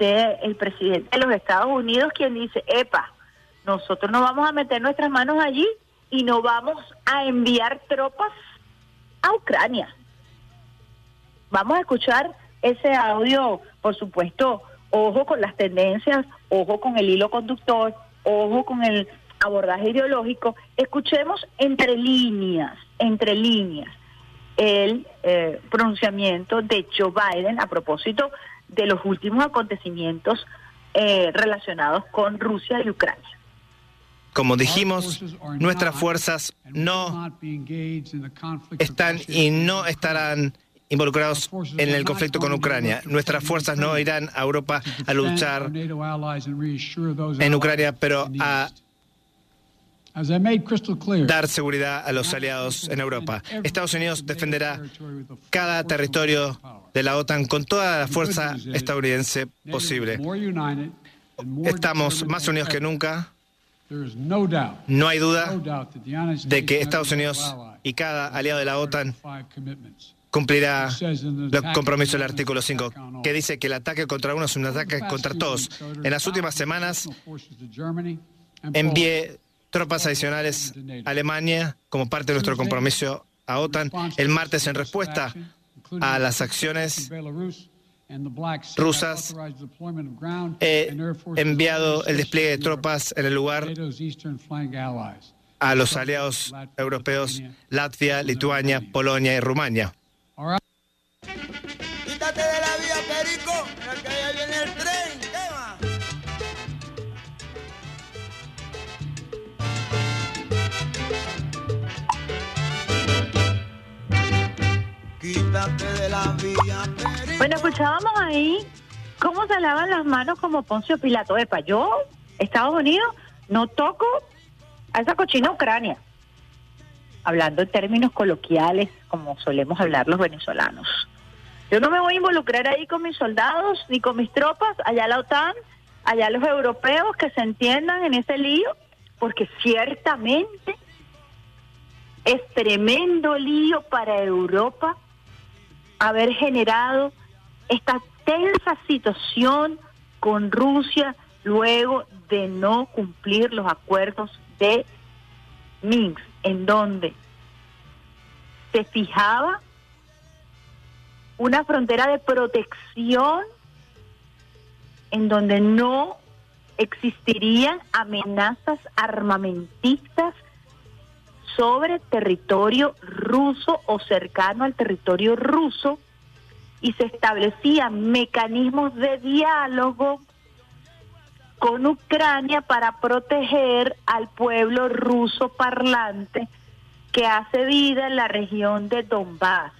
el presidente de los Estados Unidos quien dice, epa, nosotros no vamos a meter nuestras manos allí y no vamos a enviar tropas a Ucrania. Vamos a escuchar ese audio, por supuesto, ojo con las tendencias, ojo con el hilo conductor, ojo con el abordaje ideológico. Escuchemos entre líneas, entre líneas, el eh, pronunciamiento de Joe Biden a propósito de los últimos acontecimientos eh, relacionados con Rusia y Ucrania. Como dijimos, nuestras fuerzas no están y no estarán involucrados en el conflicto con Ucrania. Nuestras fuerzas no irán a Europa a luchar en Ucrania, pero a dar seguridad a los aliados en Europa. Estados Unidos defenderá cada territorio de la OTAN con toda la fuerza estadounidense posible. Estamos más unidos que nunca. No hay duda de que Estados Unidos y cada aliado de la OTAN cumplirá los compromisos del artículo 5, que dice que el ataque contra uno es un ataque contra todos. En las últimas semanas envié tropas adicionales a Alemania como parte de nuestro compromiso a OTAN. El martes, en respuesta a las acciones rusas, he enviado el despliegue de tropas en el lugar a los aliados europeos Latvia, Lituania, Polonia y Rumania. Quítate de la vía, Perico, que viene el tren. Bueno, escuchábamos ahí cómo se lavan las manos como Poncio Pilato. Epa, yo, Estados Unidos, no toco a esa cochina Ucrania. Hablando en términos coloquiales, como solemos hablar los venezolanos. Yo no me voy a involucrar ahí con mis soldados ni con mis tropas, allá la OTAN, allá los europeos que se entiendan en ese lío, porque ciertamente es tremendo lío para Europa haber generado esta tensa situación con Rusia luego de no cumplir los acuerdos de Minsk, en donde se fijaba una frontera de protección en donde no existirían amenazas armamentistas sobre territorio ruso o cercano al territorio ruso y se establecían mecanismos de diálogo con Ucrania para proteger al pueblo ruso parlante que hace vida en la región de Donbass.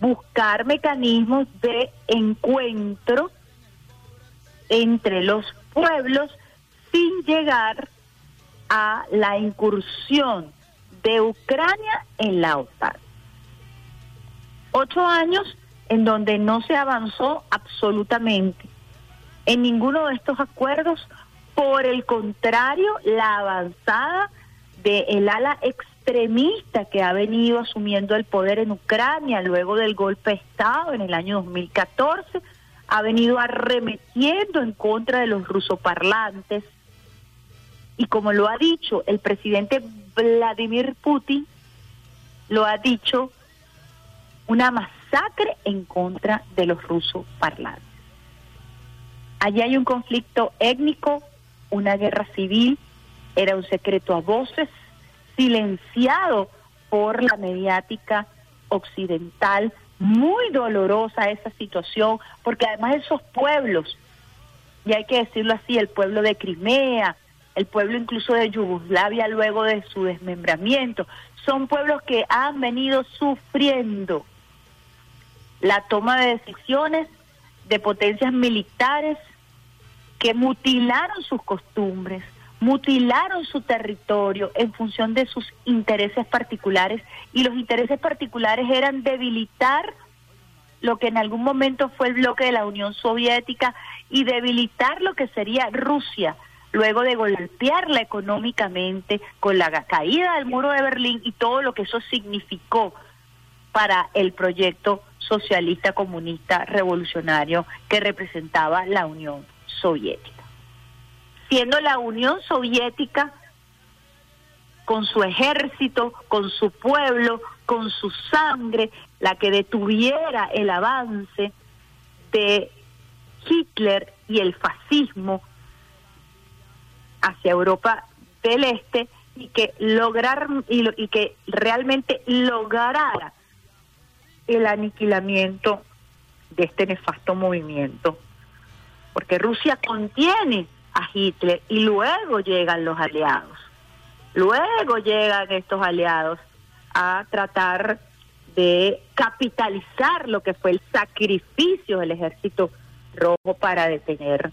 Buscar mecanismos de encuentro entre los pueblos sin llegar a la incursión de Ucrania en la OTAN. Ocho años en donde no se avanzó absolutamente en ninguno de estos acuerdos, por el contrario, la avanzada del ala extremista que ha venido asumiendo el poder en Ucrania luego del golpe de Estado en el año 2014, ha venido arremetiendo en contra de los rusoparlantes. Y como lo ha dicho el presidente Vladimir Putin, lo ha dicho una masacre en contra de los rusoparlantes. Allí hay un conflicto étnico, una guerra civil, era un secreto a voces, silenciado por la mediática occidental, muy dolorosa esa situación, porque además esos pueblos, y hay que decirlo así, el pueblo de Crimea, el pueblo incluso de Yugoslavia luego de su desmembramiento, son pueblos que han venido sufriendo la toma de decisiones de potencias militares que mutilaron sus costumbres, mutilaron su territorio en función de sus intereses particulares y los intereses particulares eran debilitar lo que en algún momento fue el bloque de la Unión Soviética y debilitar lo que sería Rusia, luego de golpearla económicamente con la caída del muro de Berlín y todo lo que eso significó para el proyecto socialista comunista revolucionario que representaba la Unión Soviética. Siendo la Unión Soviética con su ejército, con su pueblo, con su sangre, la que detuviera el avance de Hitler y el fascismo hacia Europa del Este y que lograr y, lo- y que realmente lograra el aniquilamiento de este nefasto movimiento porque Rusia contiene a Hitler y luego llegan los aliados. Luego llegan estos aliados a tratar de capitalizar lo que fue el sacrificio del ejército rojo para detener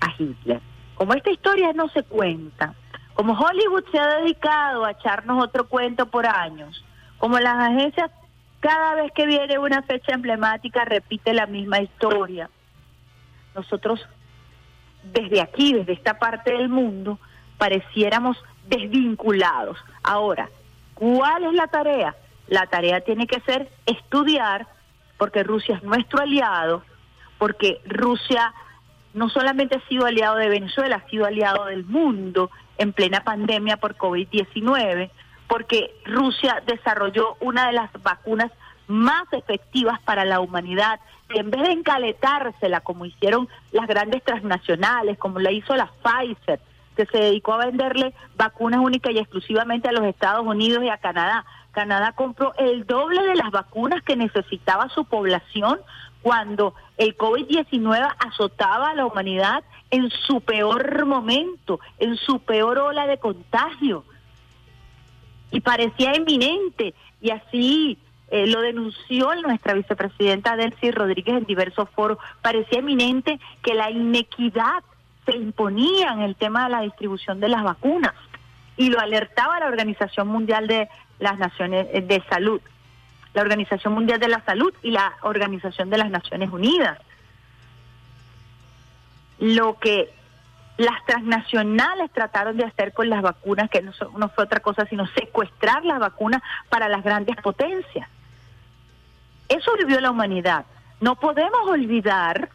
a Hitler. Como esta historia no se cuenta, como Hollywood se ha dedicado a echarnos otro cuento por años, como las agencias cada vez que viene una fecha emblemática repite la misma historia, nosotros desde aquí, desde esta parte del mundo, pareciéramos desvinculados. Ahora, ¿cuál es la tarea? La tarea tiene que ser estudiar, porque Rusia es nuestro aliado, porque Rusia no solamente ha sido aliado de Venezuela, ha sido aliado del mundo en plena pandemia por COVID-19, porque Rusia desarrolló una de las vacunas más efectivas para la humanidad, en vez de encaletársela como hicieron las grandes transnacionales, como la hizo la Pfizer, que se dedicó a venderle vacunas únicas y exclusivamente a los Estados Unidos y a Canadá. Canadá compró el doble de las vacunas que necesitaba su población cuando el COVID-19 azotaba a la humanidad en su peor momento, en su peor ola de contagio. Y parecía inminente. Y así eh, lo denunció nuestra vicepresidenta Delcy Rodríguez en diversos foros. Parecía eminente que la inequidad se imponía en el tema de la distribución de las vacunas y lo alertaba la Organización Mundial de las Naciones eh, de Salud, la Organización Mundial de la Salud y la Organización de las Naciones Unidas. Lo que las transnacionales trataron de hacer con las vacunas, que no, fue otra cosa sino secuestrar las vacunas para las grandes potencias. Eso vivió la humanidad. No podemos olvidar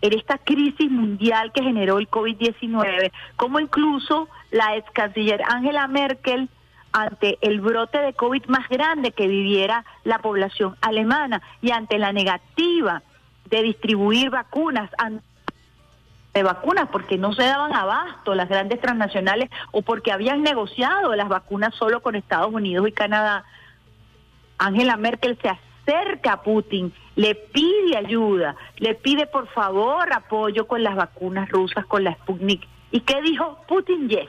en esta crisis mundial que generó el COVID-19, como incluso la ex canciller Angela Merkel, ante el brote de COVID más grande que viviera la población alemana y ante la negativa de distribuir vacunas de vacunas porque no se daban abasto las grandes transnacionales o porque habían negociado las vacunas solo con Estados Unidos y Canadá. Angela Merkel se acerca a Putin, le pide ayuda, le pide por favor apoyo con las vacunas rusas, con la Sputnik. ¿Y qué dijo Putin? Yes.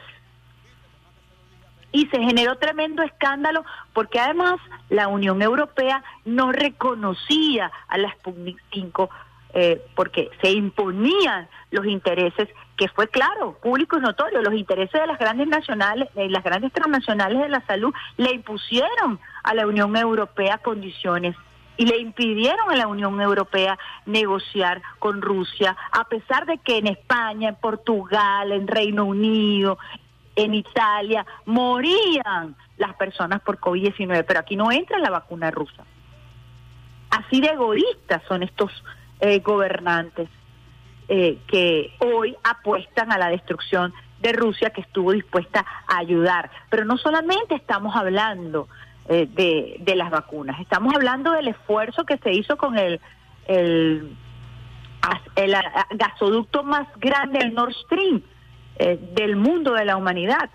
Y se generó tremendo escándalo porque además la Unión Europea no reconocía a la Sputnik 5 eh, porque se imponían los intereses, que fue claro, público y notorio, los intereses de las grandes nacionales, de las grandes transnacionales de la salud, le impusieron a la Unión Europea condiciones y le impidieron a la Unión Europea negociar con Rusia, a pesar de que en España, en Portugal, en Reino Unido, en Italia, morían las personas por COVID-19, pero aquí no entra la vacuna rusa. Así de egoístas son estos eh, gobernantes eh, que hoy apuestan a la destrucción de Rusia, que estuvo dispuesta a ayudar. Pero no solamente estamos hablando eh, de, las vacunas. Estamos hablando del esfuerzo que se hizo con el, gasoducto más grande, el Nord Stream, eh, del mundo de la humanidad,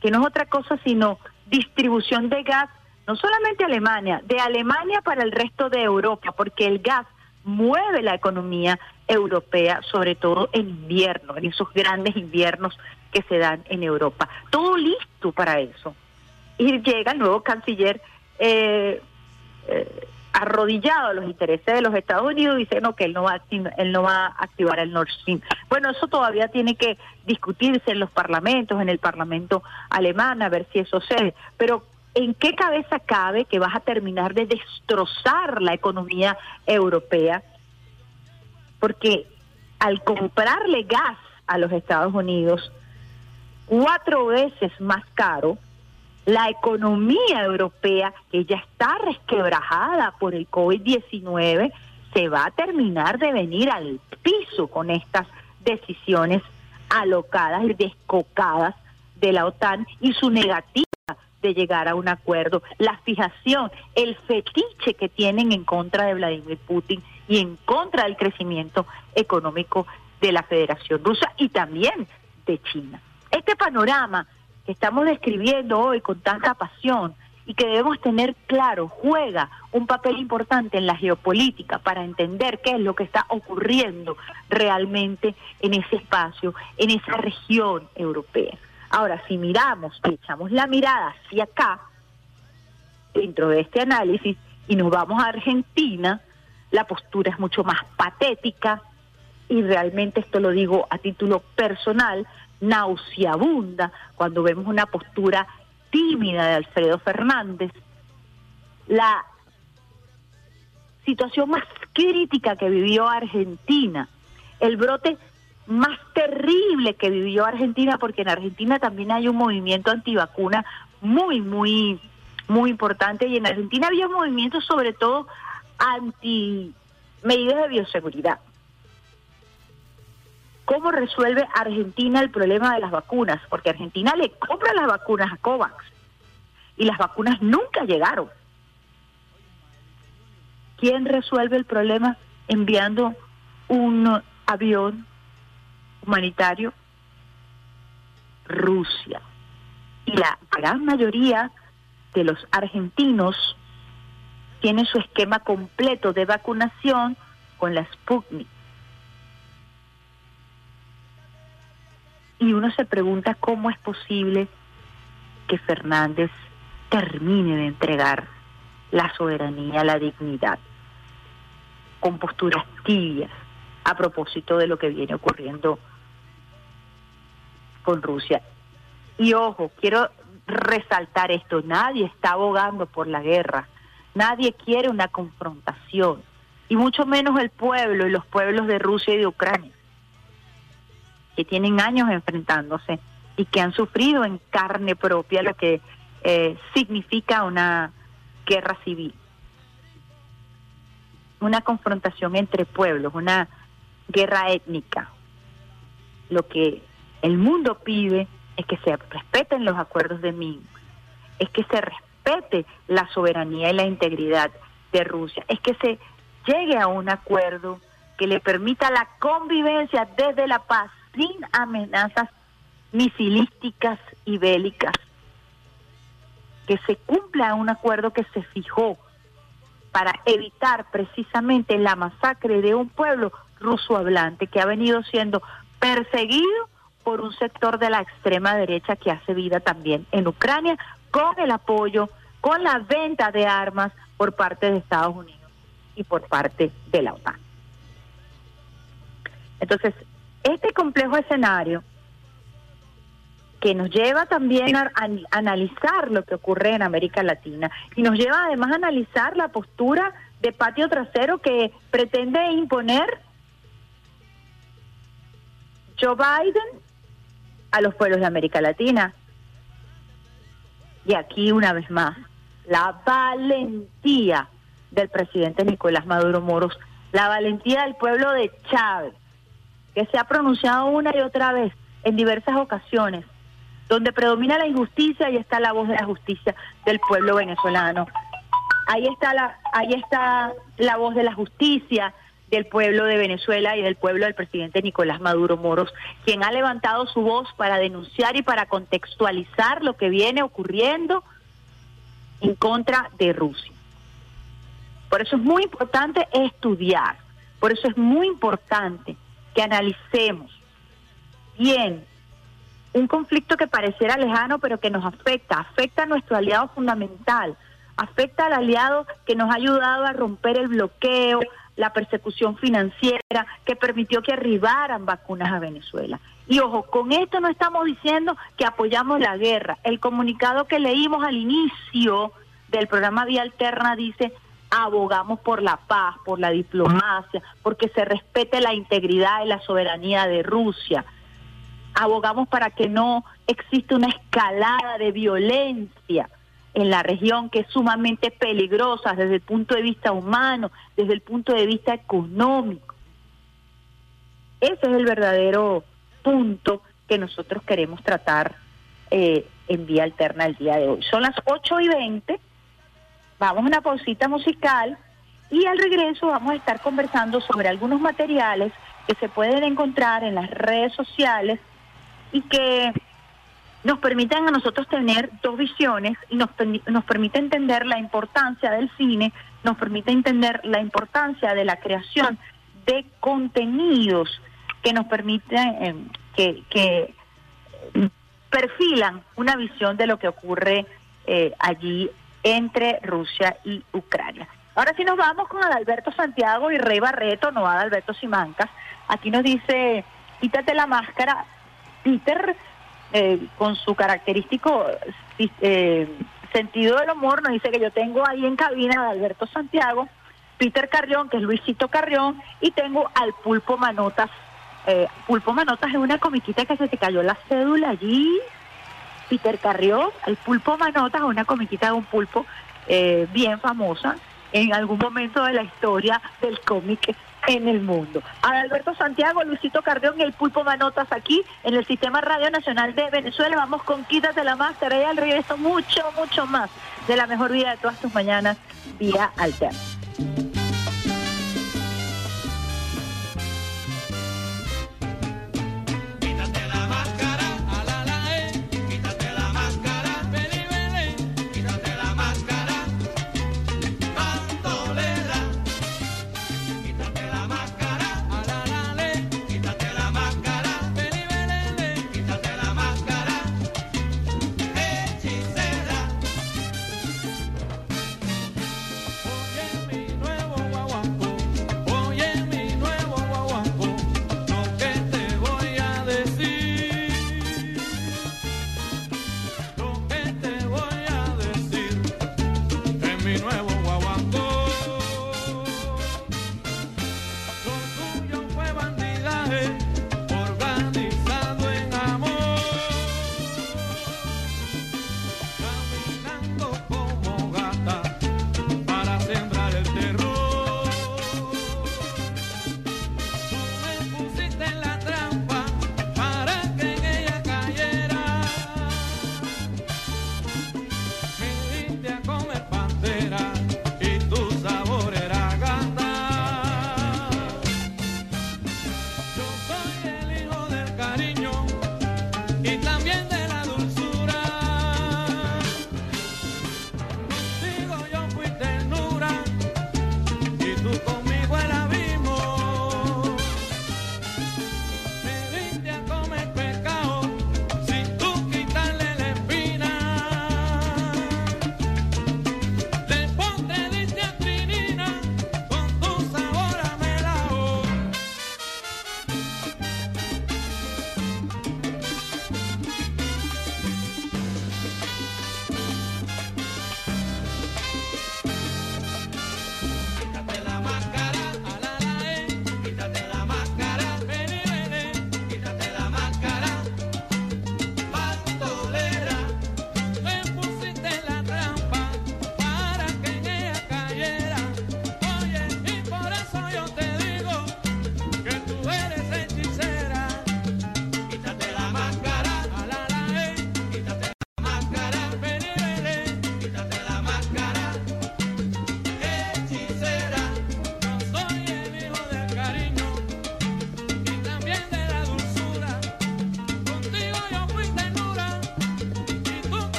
que no es otra cosa sino distribución de gas, no solamente Alemania, de Alemania para el resto de Europa, porque el gas mueve la economía europea, sobre todo en invierno, en esos grandes inviernos que se dan en Europa. Todo listo para eso y llega el nuevo canciller eh, eh, arrodillado a los intereses de los Estados Unidos dice no, que él no, va a, él no va a activar el Nord Stream. Bueno, eso todavía tiene que discutirse en los parlamentos, en el parlamento alemán, a ver si eso sucede. Pero ¿en qué cabeza cabe que vas a terminar de destrozar la economía europea? Porque al comprarle gas a los Estados Unidos, cuatro veces más caro, la economía europea, que ya está resquebrajada por el COVID-19, se va a terminar de venir al piso con estas decisiones alocadas y descocadas de la OTAN y su negativa de llegar a un acuerdo, la fijación, el fetiche que tienen en contra de Vladimir Putin y en contra del crecimiento económico de la Federación Rusa y también de China. Este panorama que estamos describiendo hoy con tanta pasión y que debemos tener claro, juega un papel importante en la geopolítica para entender qué es lo que está ocurriendo realmente en ese espacio, en esa región europea. Ahora, si miramos y echamos la mirada hacia acá, dentro de este análisis, y nos vamos a Argentina, la postura es mucho más patética y realmente esto lo digo a título personal, nauseabunda cuando vemos una postura tímida de Alfredo Fernández, la situación más crítica que vivió Argentina, el brote más terrible que vivió Argentina, porque en Argentina también hay un movimiento antivacuna muy, muy, muy importante, y en Argentina había un movimiento sobre todo anti medidas de bioseguridad. ¿Cómo resuelve Argentina el problema de las vacunas? Porque Argentina le compra las vacunas a COVAX y las vacunas nunca llegaron. ¿Quién resuelve el problema enviando un avión humanitario? Rusia. Y la gran mayoría de los argentinos tienen su esquema completo de vacunación con la Sputnik. Y uno se pregunta cómo es posible que Fernández termine de entregar la soberanía, la dignidad, con posturas tibias a propósito de lo que viene ocurriendo con Rusia. Y ojo, quiero resaltar esto, nadie está abogando por la guerra, nadie quiere una confrontación, y mucho menos el pueblo y los pueblos de Rusia y de Ucrania que tienen años enfrentándose y que han sufrido en carne propia lo que eh, significa una guerra civil, una confrontación entre pueblos, una guerra étnica. Lo que el mundo pide es que se respeten los acuerdos de Minsk, es que se respete la soberanía y la integridad de Rusia, es que se llegue a un acuerdo que le permita la convivencia desde la paz sin amenazas misilísticas y bélicas. Que se cumpla un acuerdo que se fijó para evitar precisamente la masacre de un pueblo ruso hablante que ha venido siendo perseguido por un sector de la extrema derecha que hace vida también en Ucrania con el apoyo, con la venta de armas por parte de Estados Unidos y por parte de la OTAN. Entonces, este complejo escenario que nos lleva también a, analizar lo que ocurre en América Latina y nos lleva además a analizar la postura de patio trasero que pretende imponer Joe Biden a los pueblos de América Latina. Y aquí una vez más, la valentía del presidente Nicolás Maduro Moros, la valentía del pueblo de Chávez, que se ha pronunciado una y otra vez en diversas ocasiones, donde predomina la injusticia y está la voz de la justicia del pueblo venezolano. Ahí está la, ahí está la voz de la justicia del pueblo de Venezuela y del pueblo del presidente Nicolás Maduro Moros, quien ha levantado su voz para denunciar y para contextualizar lo que viene ocurriendo en contra de Rusia. Por eso es muy importante estudiar, por eso es muy importante que analicemos bien un conflicto que pareciera lejano, pero que nos afecta, afecta a nuestro aliado fundamental, afecta al aliado que nos ha ayudado a romper el bloqueo, la persecución financiera, que permitió que arribaran vacunas a Venezuela. Y ojo, con esto no estamos diciendo que apoyamos la guerra. El comunicado que leímos al inicio del programa Vía Alterna dice, abogamos por la paz, por la diplomacia, porque se respete la integridad y la soberanía de Rusia. Abogamos para que no exista una escalada de violencia en la región que es sumamente peligrosa desde el punto de vista humano, desde el punto de vista económico. Ese es el verdadero punto que nosotros queremos tratar eh, en vía alterna el día de hoy. Son las 8 y 20 vamos a una pausita musical y al regreso vamos a estar conversando sobre algunos materiales que se pueden encontrar en las redes sociales y que nos permiten a nosotros tener dos visiones y nos, nos permite entender la importancia del cine, nos permite entender la importancia de la creación de contenidos que nos permiten, que, que perfilan una visión de lo que ocurre eh, allí entre Rusia y Ucrania. Ahora sí nos vamos con Adalberto Santiago y Rey Barreto, no Adalberto Simancas. Aquí nos dice, quítate la máscara. Peter, eh, con su característico eh, sentido del humor, nos dice que yo tengo ahí en cabina a Adalberto Santiago, Peter Carrión, que es Luisito Carrión, y tengo al Pulpo Manotas. Eh, Pulpo Manotas es una comiquita que se te cayó la cédula allí. Peter Carrión, el Pulpo Manotas una comiquita de un pulpo bien famosa en algún momento de la historia del cómic en el mundo. Alberto Santiago, Luisito Carrión y el Pulpo Manotas aquí en el Sistema Radio Nacional de Venezuela. Vamos con Quítate la Máscara y al regreso mucho, mucho más de la mejor vida de todas tus mañanas, vía alterna.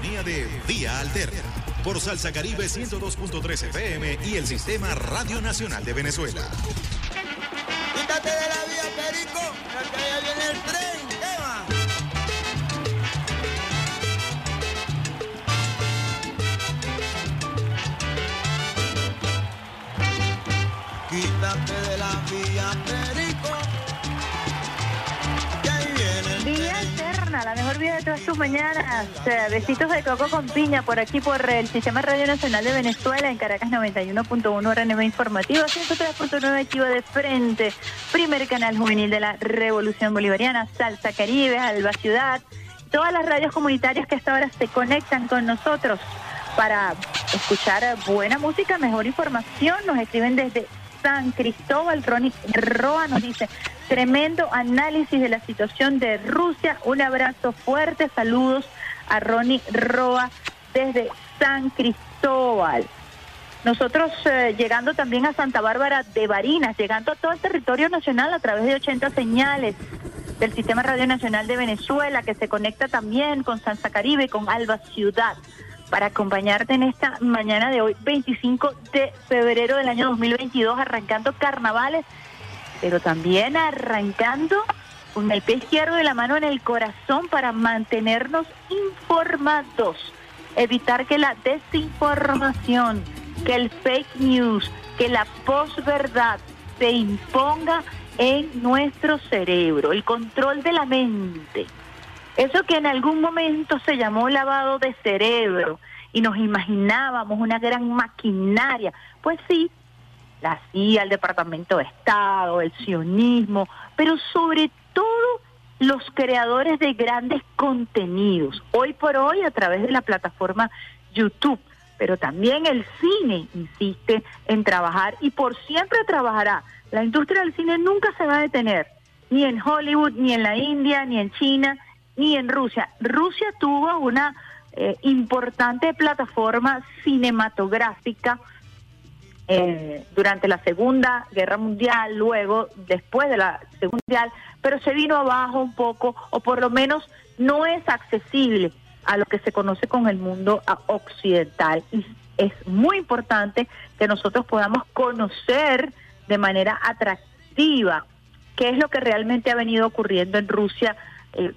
De Vía Alterna por Salsa Caribe 102.3 FM y el Sistema Radio Nacional de Venezuela. Tus mañanas. Besitos de coco con piña por aquí por el Sistema Radio Nacional de Venezuela en Caracas 91.1 RNB Informativo, 103.9 Activo de Frente, primer canal juvenil de la Revolución Bolivariana, Salsa Caribe, Alba Ciudad, todas las radios comunitarias que hasta ahora se conectan con nosotros para escuchar buena música, mejor información. Nos escriben desde San Cristóbal. Ronnie Roa nos dice, tremendo análisis de la situación de Rusia. Un abrazo fuerte. Saludos a Ronnie Roa desde San Cristóbal. Nosotros eh, llegando también a Santa Bárbara de Barinas, llegando a todo el territorio nacional a través de 80 señales del Sistema Radio Nacional de Venezuela, que se conecta también con Salsa Caribe y con Alba Ciudad, para acompañarte en esta mañana de hoy, 25 de febrero del año 2022, arrancando carnavales, pero también arrancando con el pie izquierdo y la mano en el corazón para mantenernos informados, evitar que la desinformación, que el fake news, que la posverdad se imponga en nuestro cerebro, el control de la mente. Eso que en algún momento se llamó lavado de cerebro y nos imaginábamos una gran maquinaria. Pues sí, la CIA, el Departamento de Estado, el sionismo, pero sobre todo los creadores de grandes contenidos, hoy por hoy a través de la plataforma YouTube, pero también el cine insiste en trabajar y por siempre trabajará. La industria del cine nunca se va a detener, ni en Hollywood, ni en la India, ni en China, ni en Rusia. Rusia tuvo una eh, importante plataforma cinematográfica eh, durante la Segunda Guerra Mundial, luego, después de la Segunda Mundial, pero se vino abajo un poco, o por lo menos no es accesible a lo que se conoce con el mundo occidental. Y es muy importante que nosotros podamos conocer de manera atractiva qué es lo que realmente ha venido ocurriendo en Rusia. Eh,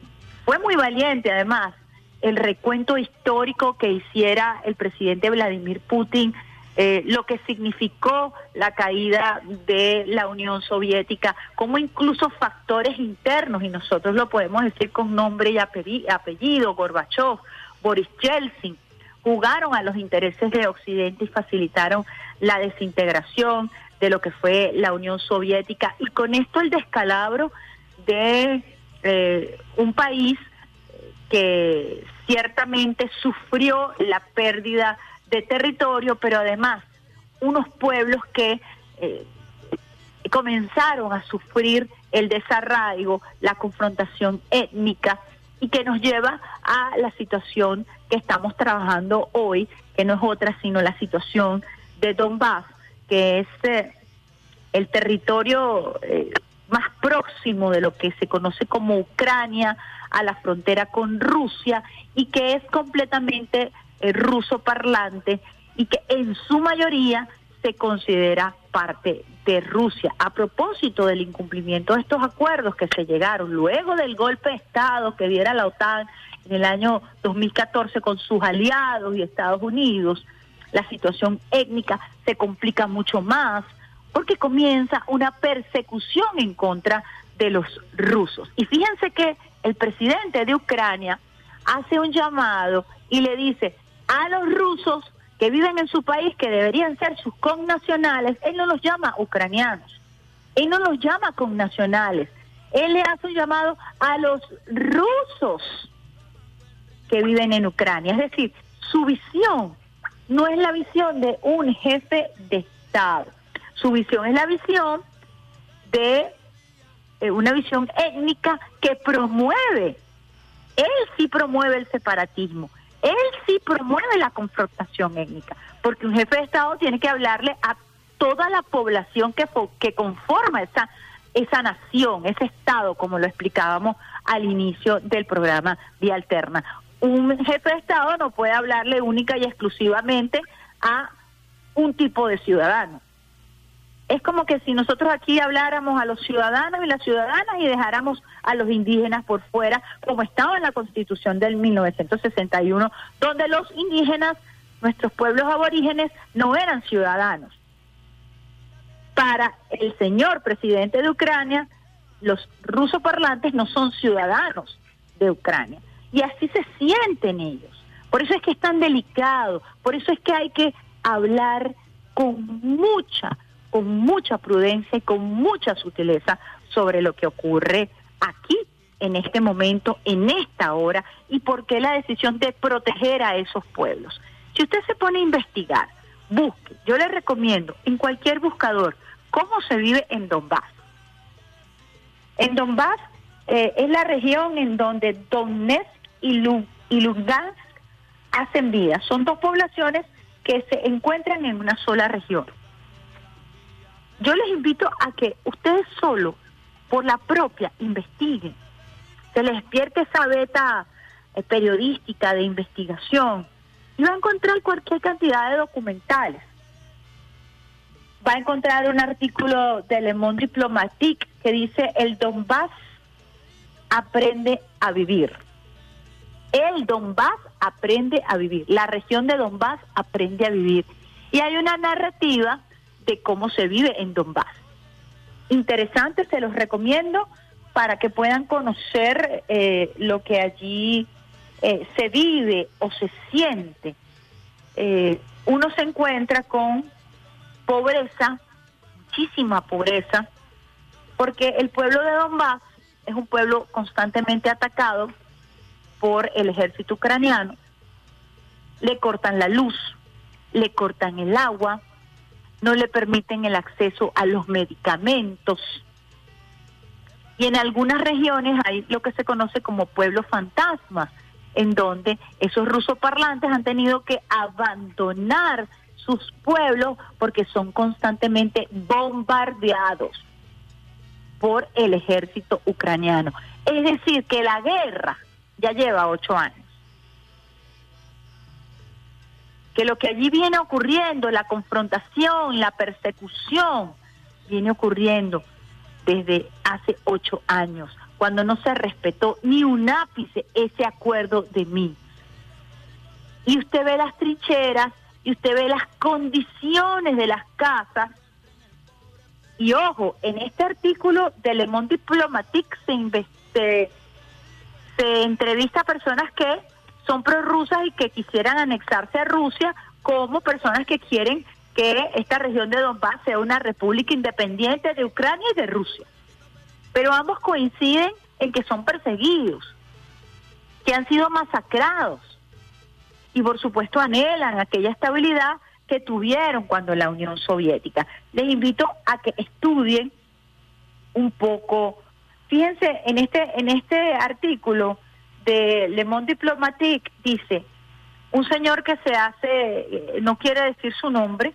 fue muy valiente, además, el recuento histórico que hiciera el presidente Vladimir Putin, eh, lo que significó la caída de la Unión Soviética, como incluso factores internos, y nosotros lo podemos decir con nombre y apelli- apellido, Gorbachev, Boris Yeltsin, jugaron a los intereses de Occidente y facilitaron la desintegración de lo que fue la Unión Soviética, y con esto el descalabro de eh, un país que ciertamente sufrió la pérdida de territorio, pero además unos pueblos que eh, comenzaron a sufrir el desarraigo, la confrontación étnica y que nos lleva a la situación que estamos trabajando hoy, que no es otra sino la situación de Donbass, que es eh, el territorio eh, más próximo de lo que se conoce como Ucrania, a la frontera con Rusia, y que es completamente eh, ruso parlante y que en su mayoría se considera parte de Rusia. A propósito del incumplimiento de estos acuerdos que se llegaron luego del golpe de Estado que diera la OTAN en el año 2014 con sus aliados y Estados Unidos, la situación étnica se complica mucho más porque comienza una persecución en contra de los rusos. Y fíjense que el presidente de Ucrania hace un llamado y le dice a los rusos que viven en su país, que deberían ser sus connacionales, él no los llama ucranianos, él no los llama connacionales, él le hace un llamado a los rusos que viven en Ucrania. Es decir, su visión no es la visión de un jefe de Estado, su visión es la visión de eh, una visión étnica que promueve, él sí promueve el separatismo, él sí promueve la confrontación étnica, porque un jefe de Estado tiene que hablarle a toda la población que, que conforma esa, esa nación, ese Estado, como lo explicábamos al inicio del programa Vía Alterna. un jefe de Estado no puede hablarle única y exclusivamente a un tipo de ciudadano. Es como que si nosotros aquí habláramos a los ciudadanos y las ciudadanas y dejáramos a los indígenas por fuera, como estaba en la Constitución del 1961, donde los indígenas, nuestros pueblos aborígenes, no eran ciudadanos. Para el señor presidente de Ucrania, los rusoparlantes no son ciudadanos de Ucrania. Y así se sienten ellos. Por eso es que es tan delicado, por eso es que hay que hablar con mucha, con mucha prudencia y con mucha sutileza sobre lo que ocurre aquí, en este momento, en esta hora, y por qué la decisión de proteger a esos pueblos. Si usted se pone a investigar, busque, yo le recomiendo en cualquier buscador, cómo se vive en Donbass. En Donbass eh, es la región en donde Donetsk y, y Lugansk hacen vida. Son dos poblaciones que se encuentran en una sola región. Yo les invito a que ustedes solo, por la propia, investiguen. Se les despierte esa beta eh, periodística de investigación y va a encontrar cualquier cantidad de documentales. Va a encontrar un artículo de Le Monde Diplomatique que dice el Donbass aprende a vivir. El Donbass aprende a vivir, la región de Donbass aprende a vivir. Y hay una narrativa de cómo se vive en Donbass. Interesante, se los recomiendo para que puedan conocer eh, lo que allí eh, se vive o se siente. Eh, uno se encuentra con pobreza, muchísima pobreza, porque el pueblo de Donbass es un pueblo constantemente atacado por el ejército ucraniano, le cortan la luz, le cortan el agua, no le permiten el acceso a los medicamentos. Y en algunas regiones hay lo que se conoce como pueblos fantasmas, en donde esos rusoparlantes han tenido que abandonar sus pueblos porque son constantemente bombardeados por el ejército ucraniano. Es decir, que la guerra ya lleva ocho años. Que lo que allí viene ocurriendo, la confrontación, la persecución, viene ocurriendo desde hace ocho años, cuando no se respetó ni un ápice ese acuerdo de mí. Y usted ve las trincheras y usted ve las condiciones de las casas. Y ojo, en este artículo de Le Monde Diplomatique se, se, se entrevista a personas que son prorrusas y que quisieran anexarse a Rusia como personas que quieren que esta región de Donbass sea una república independiente de Ucrania y de Rusia. Pero ambos coinciden en que son perseguidos, que han sido masacrados y por supuesto anhelan aquella estabilidad que tuvieron cuando la Unión Soviética. Les invito a que estudien un poco Fíjense, en este, en este artículo de Le Monde Diplomatique dice, un señor que se hace, eh, no quiere decir su nombre,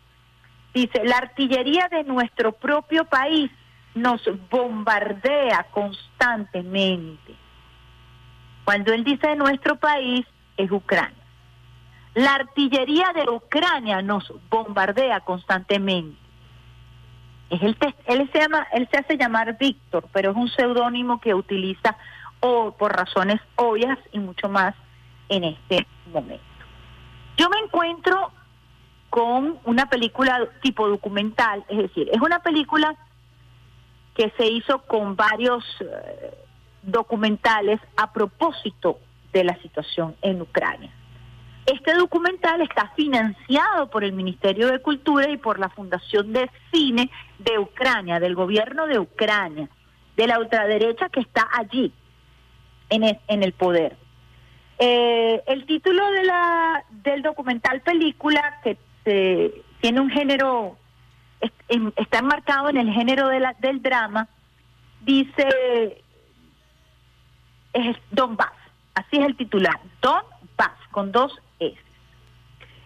dice, la artillería de nuestro propio país nos bombardea constantemente. Cuando él dice de nuestro país, es Ucrania. La artillería de Ucrania nos bombardea constantemente. Es el él se llama, él se hace llamar Víctor, pero es un seudónimo que utiliza o por razones obvias y mucho más en este momento. Yo me encuentro con una película tipo documental, es decir, es una película que se hizo con varios eh, documentales a propósito de la situación en Ucrania. Este documental está financiado por el Ministerio de Cultura y por la Fundación de Cine de Ucrania, del gobierno de Ucrania, de la ultraderecha que está allí en el, en el poder. Eh, el título de la, del documental película, que tiene un género, está enmarcado en el género de la, del drama, dice es Don Bass, así es el titular, Don Bass, con dos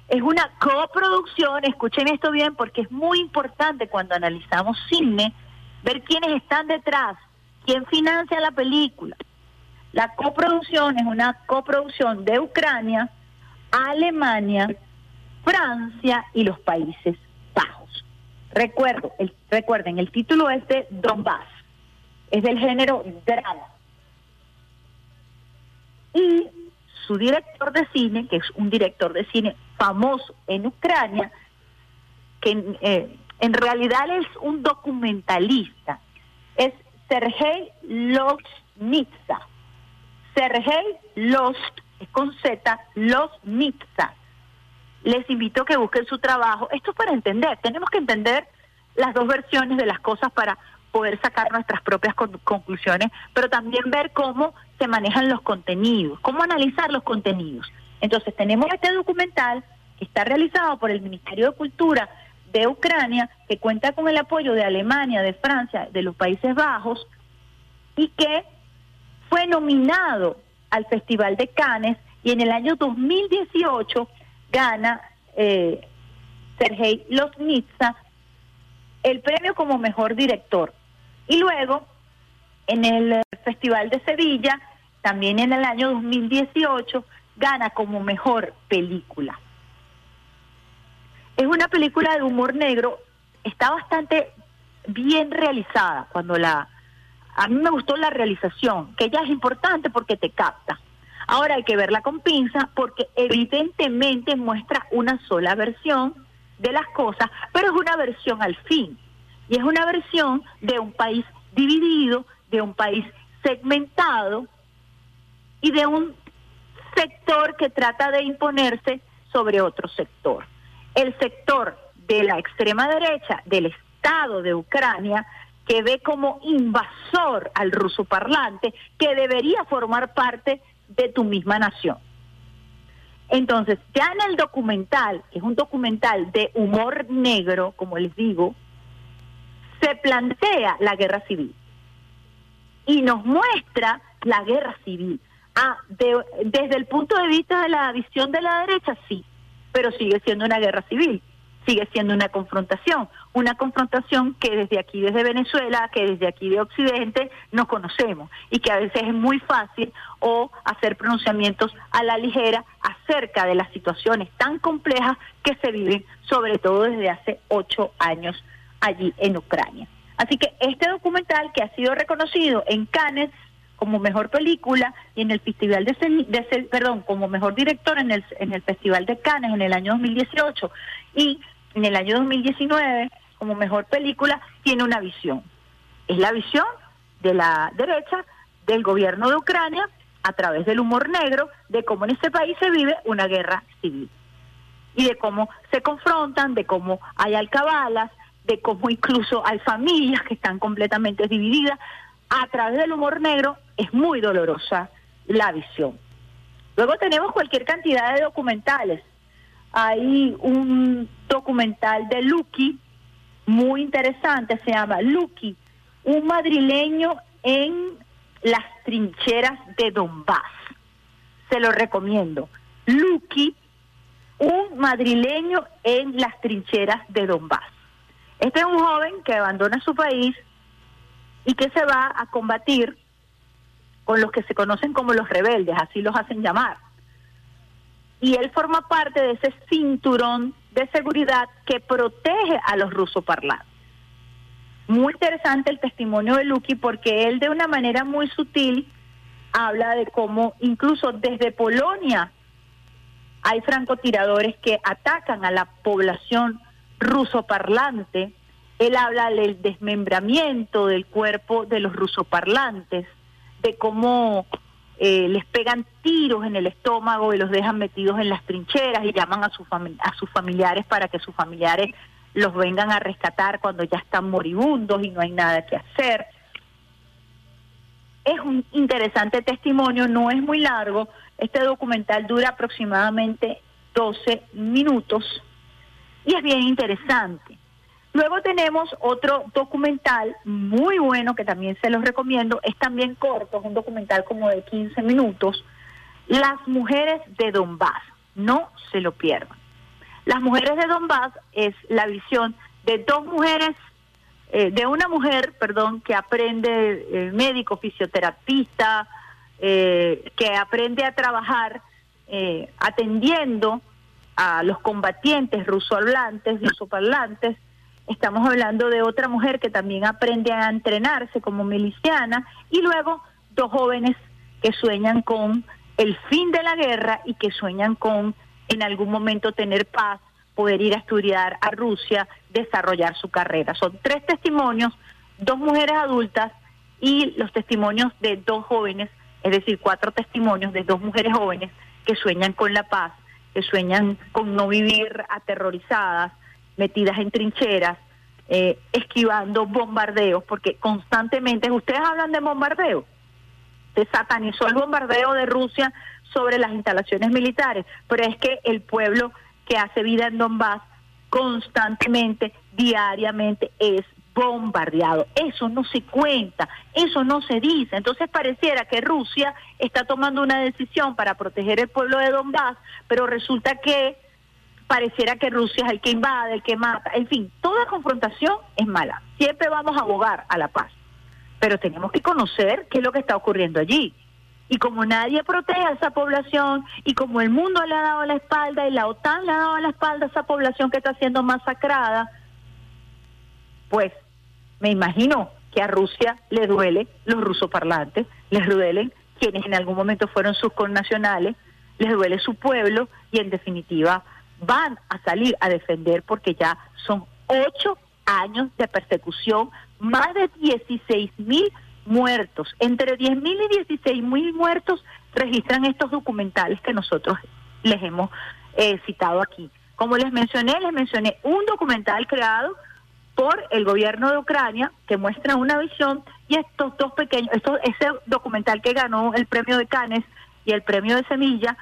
es una coproducción, escuchen esto bien porque es muy importante cuando analizamos cine, ver quiénes están detrás, quién financia la película. La coproducción es una coproducción de Ucrania, Alemania, Francia y los Países Bajos. Recuerdo, recuerden, el título es de Donbass, es del género drama. Y su director de cine, que es un director de cine famoso en Ucrania, que eh, en realidad es un documentalista, es Sergei Losnitsa. Sergei Lost, es con Z, Losnitsa. Les invito a que busquen su trabajo. Esto es para entender, tenemos que entender las dos versiones de las cosas para poder sacar nuestras propias conclusiones, pero también ver cómo se manejan los contenidos, cómo analizar los contenidos. Entonces tenemos este documental que está realizado por el Ministerio de Cultura de Ucrania, que cuenta con el apoyo de Alemania, de Francia, de los Países Bajos, y que fue nominado al Festival de Cannes y en el año 2018 gana eh, Sergei Losnitsa el premio como mejor director. Y luego, en el Festival de Sevilla, también en el año 2018, gana como mejor película. Es una película de humor negro, está bastante bien realizada cuando la... A mí me gustó la realización, que ya es importante porque te capta. Ahora hay que verla con pinza porque evidentemente muestra una sola versión de las cosas, pero es una versión al fin. Y es una versión de un país dividido, de un país segmentado y de un sector que trata de imponerse sobre otro sector el sector de la extrema derecha del Estado de Ucrania que ve como invasor al ruso parlante que debería formar parte de tu misma nación. Entonces, ya en el documental, que es un documental de humor negro, como les digo, se plantea la guerra civil y nos muestra la guerra civil. Ah, desde el punto de vista de la visión de la derecha, sí, pero sigue siendo una guerra civil, sigue siendo una confrontación, una confrontación que desde aquí, desde Venezuela, que desde aquí de Occidente, nos conocemos y que a veces es muy fácil o hacer pronunciamientos a la ligera acerca de las situaciones tan complejas que se viven, sobre todo desde hace ocho años allí en Ucrania. Así que este documental que ha sido reconocido en Cannes como mejor película y en el Festival de, de, perdón, como mejor director en el, en el Festival de Cannes en el año 2018 y en el año 2019 como mejor película tiene una visión. Es la visión de la derecha del gobierno de Ucrania a través del humor negro de cómo en este país se vive una guerra civil y de cómo se confrontan, de cómo hay alcabalas, de cómo incluso hay familias que están completamente divididas a través del humor negro es muy dolorosa la visión. Luego tenemos cualquier cantidad de documentales. Hay un documental de Lucky muy interesante, se llama Lucky, un madrileño en las trincheras de Donbass. Se lo recomiendo. Lucky, un madrileño en las trincheras de Donbass. Este es un joven que abandona su país y que se va a combatir con los que se conocen como los rebeldes, así los hacen llamar. Y él forma parte de ese cinturón de seguridad que protege a los rusoparlantes. Muy interesante el testimonio de Lucky porque él de una manera muy sutil habla de cómo incluso desde Polonia hay francotiradores que atacan a la población rusoparlante él habla del desmembramiento del cuerpo de los rusoparlantes, de cómo eh, les pegan tiros en el estómago y los dejan metidos en las trincheras y llaman a, a sus familiares para que sus familiares los vengan a rescatar cuando ya están moribundos y no hay nada que hacer. Es un interesante testimonio, no es muy largo. Este documental dura aproximadamente 12 minutos y es bien interesante. Luego tenemos otro documental muy bueno que también se los recomiendo, es también corto, es un documental como de 15 minutos, Las mujeres de Donbass, no se lo pierdan. Las mujeres de Donbass es la visión de dos mujeres, eh, de una mujer, perdón, que aprende eh, médico, fisioterapista, eh, que aprende a trabajar atendiendo a los combatientes rusohablantes, rusoparlantes. Estamos hablando de otra mujer que también aprende a entrenarse como miliciana y luego dos jóvenes que sueñan con el fin de la guerra y que sueñan con en algún momento tener paz, poder ir a estudiar a Rusia, desarrollar su carrera. Son tres testimonios, dos mujeres adultas y los testimonios de dos jóvenes, es decir, cuatro testimonios de dos mujeres jóvenes que sueñan con la paz, que sueñan con no vivir aterrorizadas, metidas en trincheras, eh, esquivando bombardeos, porque constantemente, ustedes hablan de bombardeos, se satanizó el bombardeo de Rusia sobre las instalaciones militares, pero es que el pueblo que hace vida en Donbass constantemente, diariamente es bombardeado. Eso no se cuenta, eso no se dice. Entonces pareciera que Rusia está tomando una decisión para proteger el pueblo de Donbass, pero resulta que pareciera que Rusia es el que invade, el que mata. En fin, toda confrontación es mala. Siempre vamos a abogar a la paz, pero tenemos que conocer qué es lo que está ocurriendo allí. Y como nadie protege a esa población y como el mundo le ha dado la espalda y la OTAN le ha dado la espalda a esa población que está siendo masacrada, pues me imagino que a Rusia le duele los rusoparlantes, les duelen quienes en algún momento fueron sus connacionales, les duele su pueblo y en definitiva van a salir a defender porque ya son ocho años de persecución, más de 16 mil muertos. Entre 10.000 y 16.000 muertos registran estos documentales que nosotros les hemos eh, citado aquí. Como les mencioné, les mencioné un documental creado por el gobierno de Ucrania que muestra una visión y estos dos pequeños, estos, ese documental que ganó el premio de Cannes y el premio de Semilla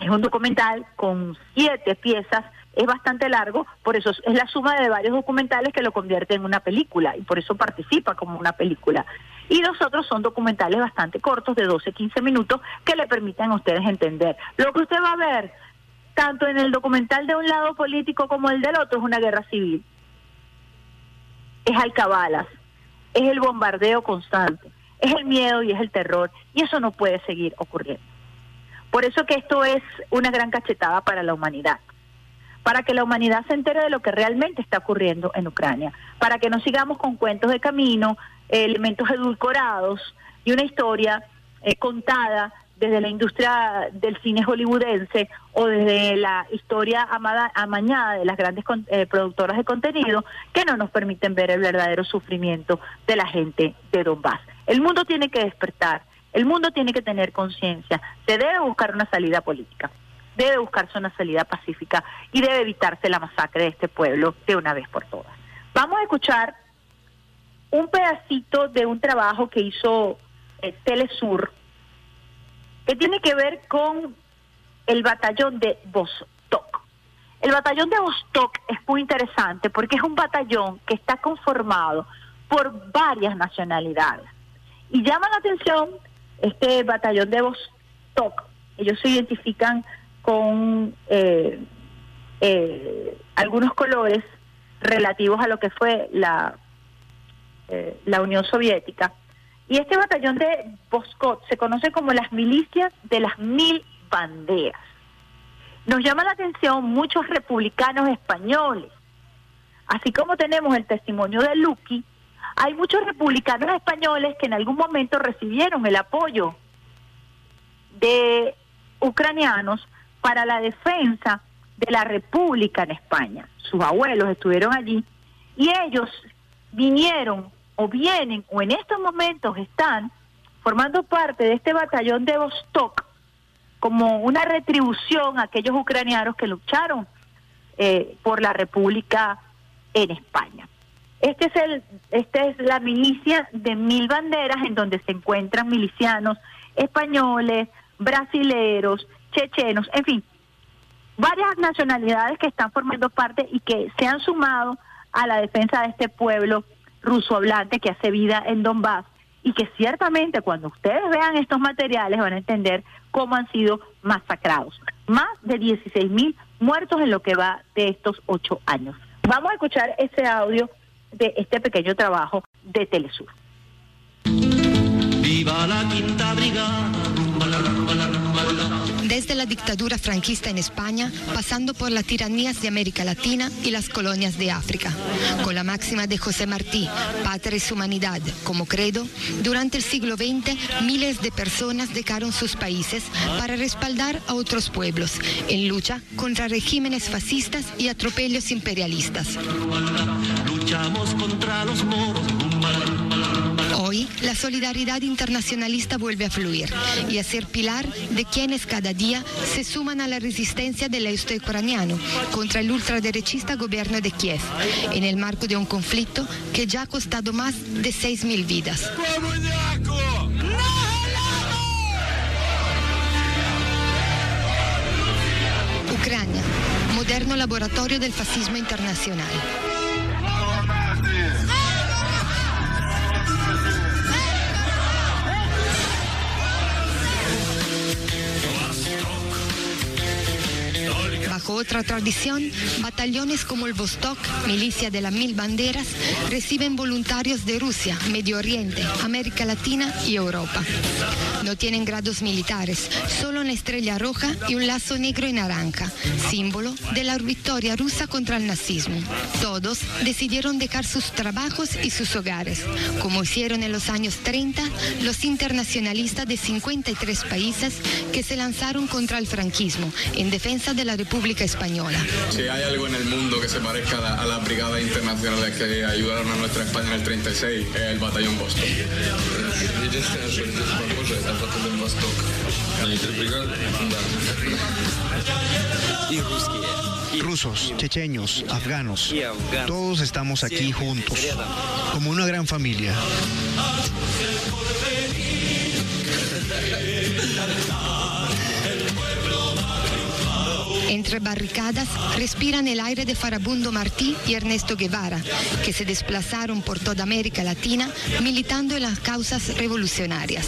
es un documental con siete piezas es bastante largo, por eso es la suma de varios documentales que lo convierte en una película y por eso participa como una película. Y los otros son documentales bastante cortos, de 12, 15 minutos, que le permitan a ustedes entender. Lo que usted va a ver, tanto en el documental de un lado político como el del otro, es una guerra civil. Es alcabalas, es el bombardeo constante, es el miedo y es el terror, y eso no puede seguir ocurriendo. Por eso que esto es una gran cachetada para la humanidad para que la humanidad se entere de lo que realmente está ocurriendo en Ucrania, para que no sigamos con cuentos de camino, elementos edulcorados y una historia eh, contada desde la industria del cine hollywoodense o desde la historia amada, amañada de las grandes eh, productoras de contenido que no nos permiten ver el verdadero sufrimiento de la gente de Donbass. El mundo tiene que despertar, el mundo tiene que tener conciencia, se debe buscar una salida política debe buscarse una salida pacífica y debe evitarse la masacre de este pueblo de una vez por todas. Vamos a escuchar un pedacito de un trabajo que hizo eh, Telesur, que tiene que ver con el batallón de Vostok. El batallón de Vostok es muy interesante porque es un batallón que está conformado por varias nacionalidades. Y llama la atención este batallón de Vostok. Ellos se identifican con eh, eh, algunos colores relativos a lo que fue la, eh, la Unión Soviética. Y este batallón de Boscot se conoce como las milicias de las mil banderas. Nos llama la atención muchos republicanos españoles. Así como tenemos el testimonio de Lucky, hay muchos republicanos españoles que en algún momento recibieron el apoyo de ucranianos para la defensa de la República en España. Sus abuelos estuvieron allí y ellos vinieron o vienen o en estos momentos están formando parte de este batallón de Vostok como una retribución a aquellos ucranianos que lucharon eh, por la República en España. Este es el, esta es la milicia de mil banderas en donde se encuentran milicianos españoles, brasileros, chechenos, en fin, varias nacionalidades que están formando parte y que se han sumado a la defensa de este pueblo ruso hablante que hace vida en Donbass y que ciertamente cuando ustedes vean estos materiales van a entender cómo han sido masacrados. Más de 16 mil muertos en lo que va de estos ocho años. Vamos a escuchar ese audio de este pequeño trabajo de Telesur. Viva la quinta brigada. Desde la dictadura franquista en España, pasando por las tiranías de América Latina y las colonias de África. Con la máxima de José Martí, Patria es humanidad, como credo, durante el siglo XX miles de personas dejaron sus países para respaldar a otros pueblos en lucha contra regímenes fascistas y atropellos imperialistas. Hoy, la solidaridad internacionalista vuelve a fluir y a ser pilar de quienes cada día se suman a la resistencia del este ucraniano contra el ultraderechista gobierno de Kiev, en el marco de un conflicto que ya ha costado más de 6.000 vidas. Ucrania, moderno laboratorio del fascismo internacional. Bajo otra tradición, batallones como el Vostok, milicia de las mil banderas, reciben voluntarios de Rusia, Medio Oriente, América Latina y Europa. No tienen grados militares, solo una estrella roja y un lazo negro y naranja, símbolo de la victoria rusa contra el nazismo. Todos decidieron dejar sus trabajos y sus hogares, como hicieron en los años 30 los internacionalistas de 53 países que se lanzaron contra el franquismo en defensa de la República Española. Si hay algo en el mundo que se parezca a, la- a las brigadas internacionales que ayudaron a nuestra España en el 36, es el batallón Boston. Rusos, checheños, afganos, todos estamos aquí juntos, como una gran familia. Entre barricadas respiran el aire de Farabundo Martí y Ernesto Guevara, que se desplazaron por toda América Latina militando en las causas revolucionarias.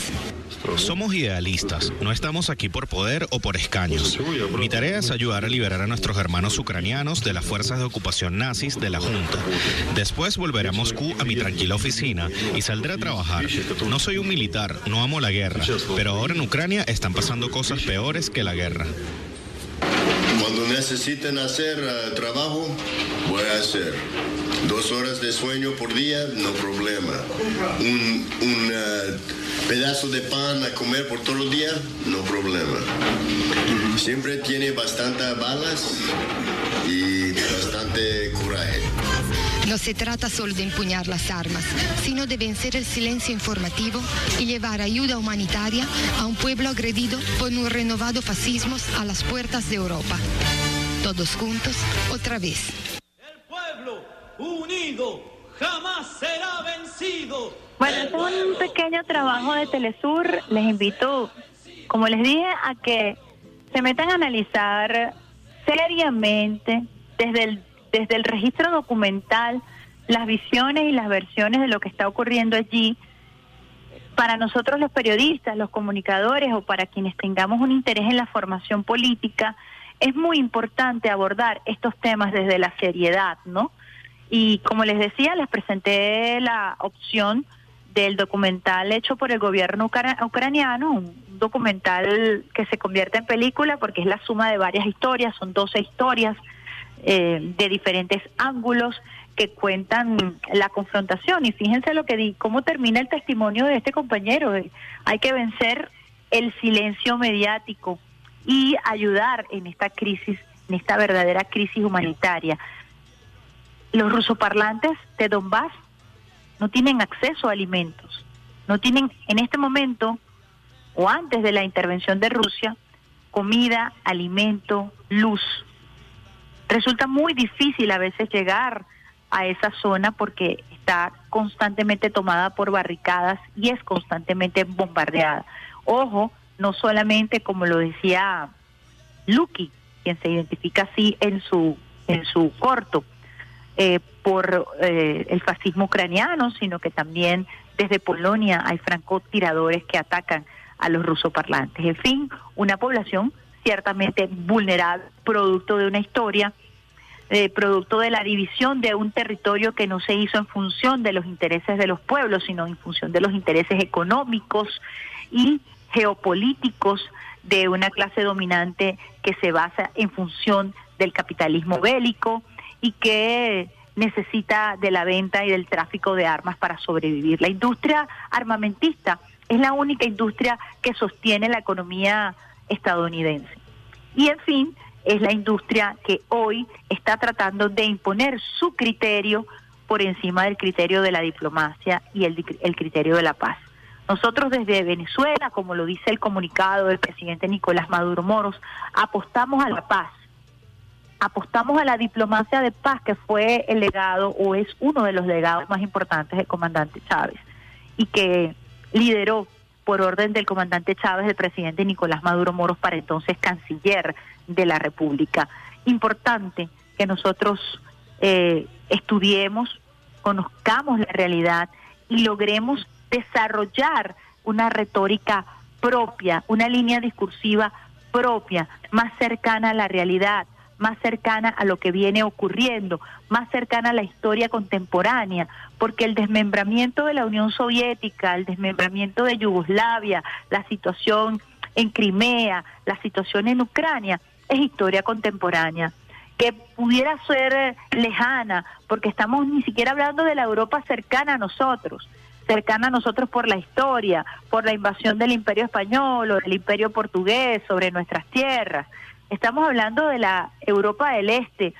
Somos idealistas, no estamos aquí por poder o por escaños. Mi tarea es ayudar a liberar a nuestros hermanos ucranianos de las fuerzas de ocupación nazis de la Junta. Después volveré a Moscú a mi tranquila oficina y saldré a trabajar. No soy un militar, no amo la guerra, pero ahora en Ucrania están pasando cosas peores que la guerra. Cuando necesiten hacer eh, trabajo, voy a hacer. Dos horas de sueño por día, no problema. Un, un, eh, pedazo de pan a comer por todo el día, no problema. Siempre tiene bastante balas y bastante coraje. No se trata solo de empuñar las armas, sino de vencer el silencio informativo y llevar ayuda humanitaria a un pueblo agredido por un renovado fascismo a las puertas de Europa. Todos juntos, otra vez. pueblo unido jamás será vencido. Bueno, este es un pequeño trabajo de Telesur. Les invito, como les dije, a que se metan a analizar seriamente desde el, desde el registro documental las visiones y las versiones de lo que está ocurriendo allí. Para nosotros los periodistas, los comunicadores o para quienes tengamos un interés en la formación política, es muy importante abordar estos temas desde la seriedad, ¿no? Y como les decía, les presenté la opción del documental hecho por el gobierno ucra- ucraniano, un documental que se convierte en película porque es la suma de varias historias, son 12 historias eh, de diferentes ángulos que cuentan la confrontación. Y fíjense lo que di, cómo termina el testimonio de este compañero. Eh, Hay que vencer el silencio mediático y ayudar en esta crisis, en esta verdadera crisis humanitaria. Los rusoparlantes de Donbass no tienen acceso a alimentos, no tienen en este momento o antes de la intervención de Rusia comida, alimento, luz. Resulta muy difícil a veces llegar a esa zona porque está constantemente tomada por barricadas y es constantemente bombardeada. Ojo, no solamente como lo decía Lucky, quien se identifica así en su en su corto eh, por eh, el fascismo ucraniano, sino que también desde Polonia hay francotiradores que atacan a los rusoparlantes. En fin, una población ciertamente vulnerable, producto de una historia eh, producto de la división de un territorio que no se hizo en función de los intereses de los pueblos, sino en función de los intereses económicos y geopolíticos de una clase dominante que se basa en función del capitalismo bélico y que necesita de la venta y del tráfico de armas para sobrevivir. La industria armamentista es la única industria que sostiene la economía estadounidense. Y en fin, es la industria que hoy está tratando de imponer su criterio por encima del criterio de la diplomacia y el, el criterio de la paz. Nosotros desde Venezuela, como lo dice el comunicado del presidente Nicolás Maduro Moros, apostamos a la paz, apostamos a la diplomacia de paz, que fue el legado o es uno de los legados más importantes del comandante Chávez y que lideró por orden del comandante Chávez el presidente Nicolás Maduro Moros para entonces canciller de la República. Importante que nosotros eh, estudiemos, conozcamos la realidad y logremos desarrollar una retórica propia, una línea discursiva propia, más cercana a la realidad, más cercana a lo que viene ocurriendo, más cercana a la historia contemporánea, porque el desmembramiento de la Unión Soviética, el desmembramiento de Yugoslavia, la situación en Crimea, la situación en Ucrania, es historia contemporánea que pudiera ser lejana, porque estamos ni siquiera hablando de la Europa cercana a nosotros, cercana a nosotros por la historia, por la invasión del Imperio Español o del Imperio Portugués sobre nuestras tierras. Estamos hablando de la Europa del Este,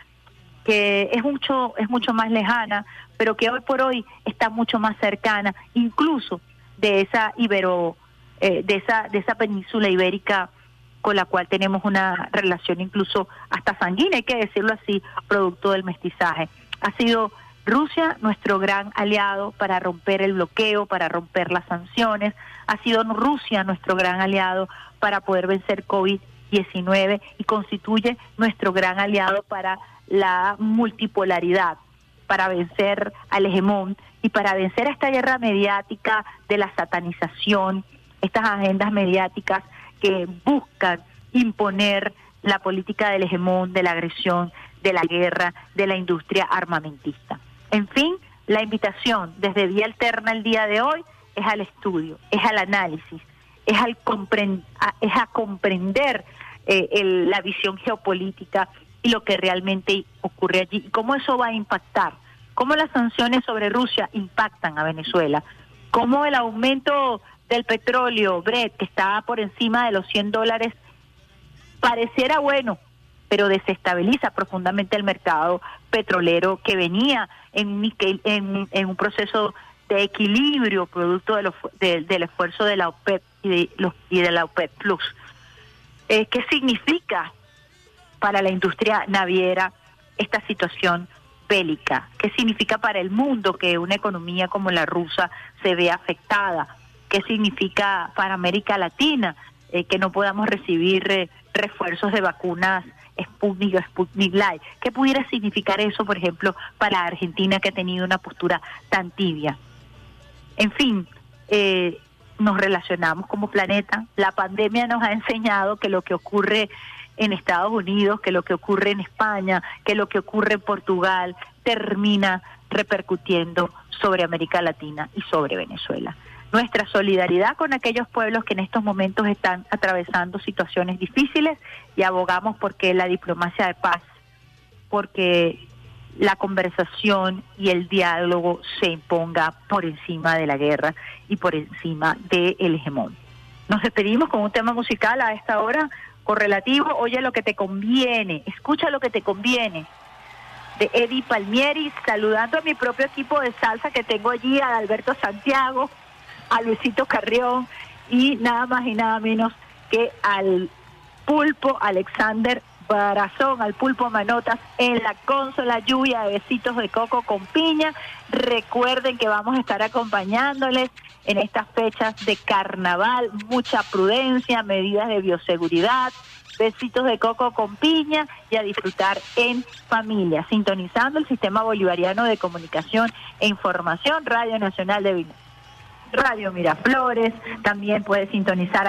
que es mucho es mucho más lejana, pero que hoy por hoy está mucho más cercana, incluso de esa ibero eh, de esa de esa península ibérica con la cual tenemos una relación incluso hasta sanguínea, hay que decirlo así, producto del mestizaje. Ha sido Rusia, nuestro gran aliado para romper el bloqueo, para romper las sanciones. Ha sido Rusia nuestro gran aliado para poder vencer COVID-19 y constituye nuestro gran aliado para la multipolaridad, para vencer al hegemón y para vencer a esta guerra mediática de la satanización, estas agendas mediáticas que buscan imponer la política del hegemón, de la agresión, de la guerra, de la industria armamentista. En fin, la invitación desde Vía Alterna el día de hoy es al estudio, es al análisis, es, al a, es a comprender eh, la visión geopolítica y lo que realmente ocurre allí y cómo eso va a impactar, cómo las sanciones sobre Rusia impactan a Venezuela, cómo el aumento del petróleo, Brett, que está por encima de los 100 dólares, pareciera bueno, pero desestabiliza profundamente el mercado petrolero que venía en, en, un proceso de equilibrio producto de del esfuerzo de la OPEP y de, los, y de la OPEP Plus. Eh, ¿Qué significa para la industria naviera esta situación bélica? ¿Qué significa para el mundo que una economía como la rusa se vea afectada? ¿Qué significa para América Latina eh, que no podamos recibir eh, refuerzos de vacunas Sputnik o Sputnik Light. ¿Qué pudiera significar eso, por ejemplo, para Argentina que ha tenido una postura tan tibia? En fin, eh, nos relacionamos como planeta. La pandemia nos ha enseñado que lo que ocurre en Estados Unidos, que lo que ocurre en España, que lo que ocurre en Portugal, termina repercutiendo sobre América Latina y sobre Venezuela nuestra solidaridad con aquellos pueblos que en estos momentos están atravesando situaciones difíciles y abogamos porque la diplomacia de paz, porque la conversación y el diálogo se imponga por encima de la guerra y por encima del hegemón. Nos despedimos con un tema musical a esta hora correlativo, oye lo que te conviene, escucha lo que te conviene, de Eddie Palmieri, saludando a mi propio equipo de salsa que tengo allí, a Alberto Santiago, a Luisito Carrión y nada más y nada menos que al pulpo Alexander Barazón, al pulpo Manotas en la consola lluvia de besitos de coco con piña. Recuerden que vamos a estar acompañándoles en estas fechas de carnaval, mucha prudencia, medidas de bioseguridad, besitos de coco con piña y a disfrutar en familia, sintonizando el sistema bolivariano de comunicación e información Radio Nacional de Venezuela. Radio Miraflores, también puede sintonizar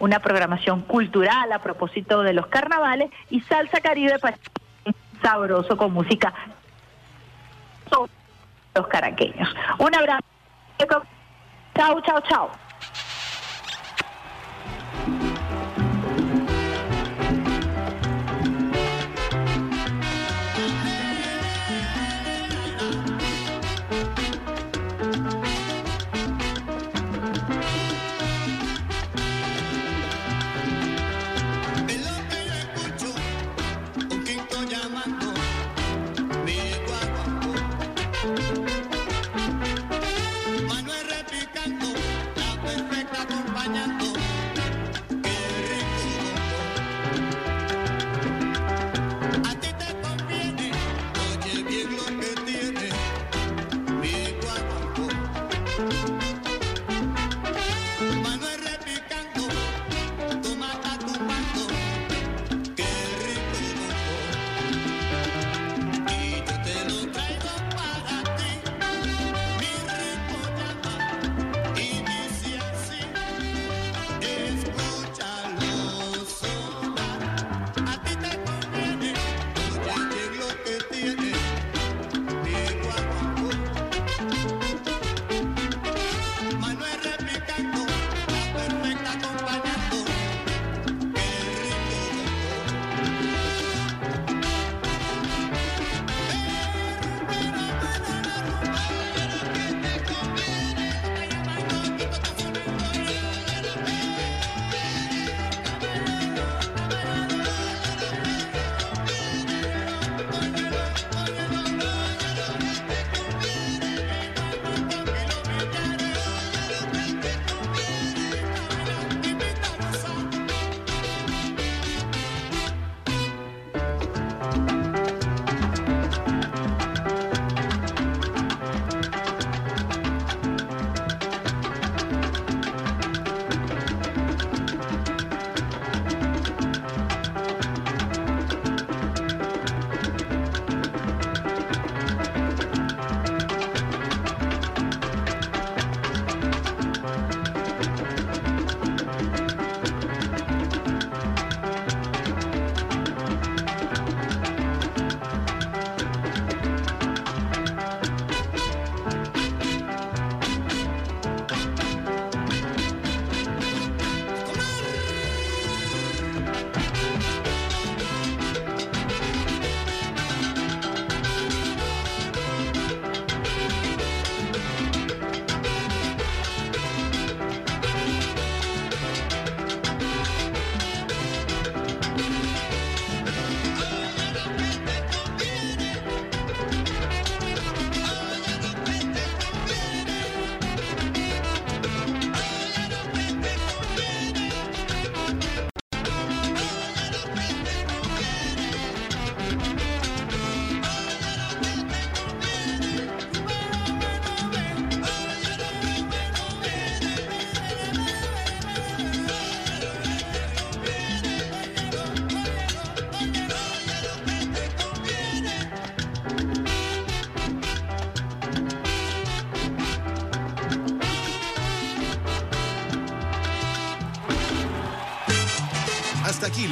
Una programación cultural a propósito de los carnavales y Salsa Caribe para sabroso con música los caraqueños. Un abrazo. Chao, chao, chao.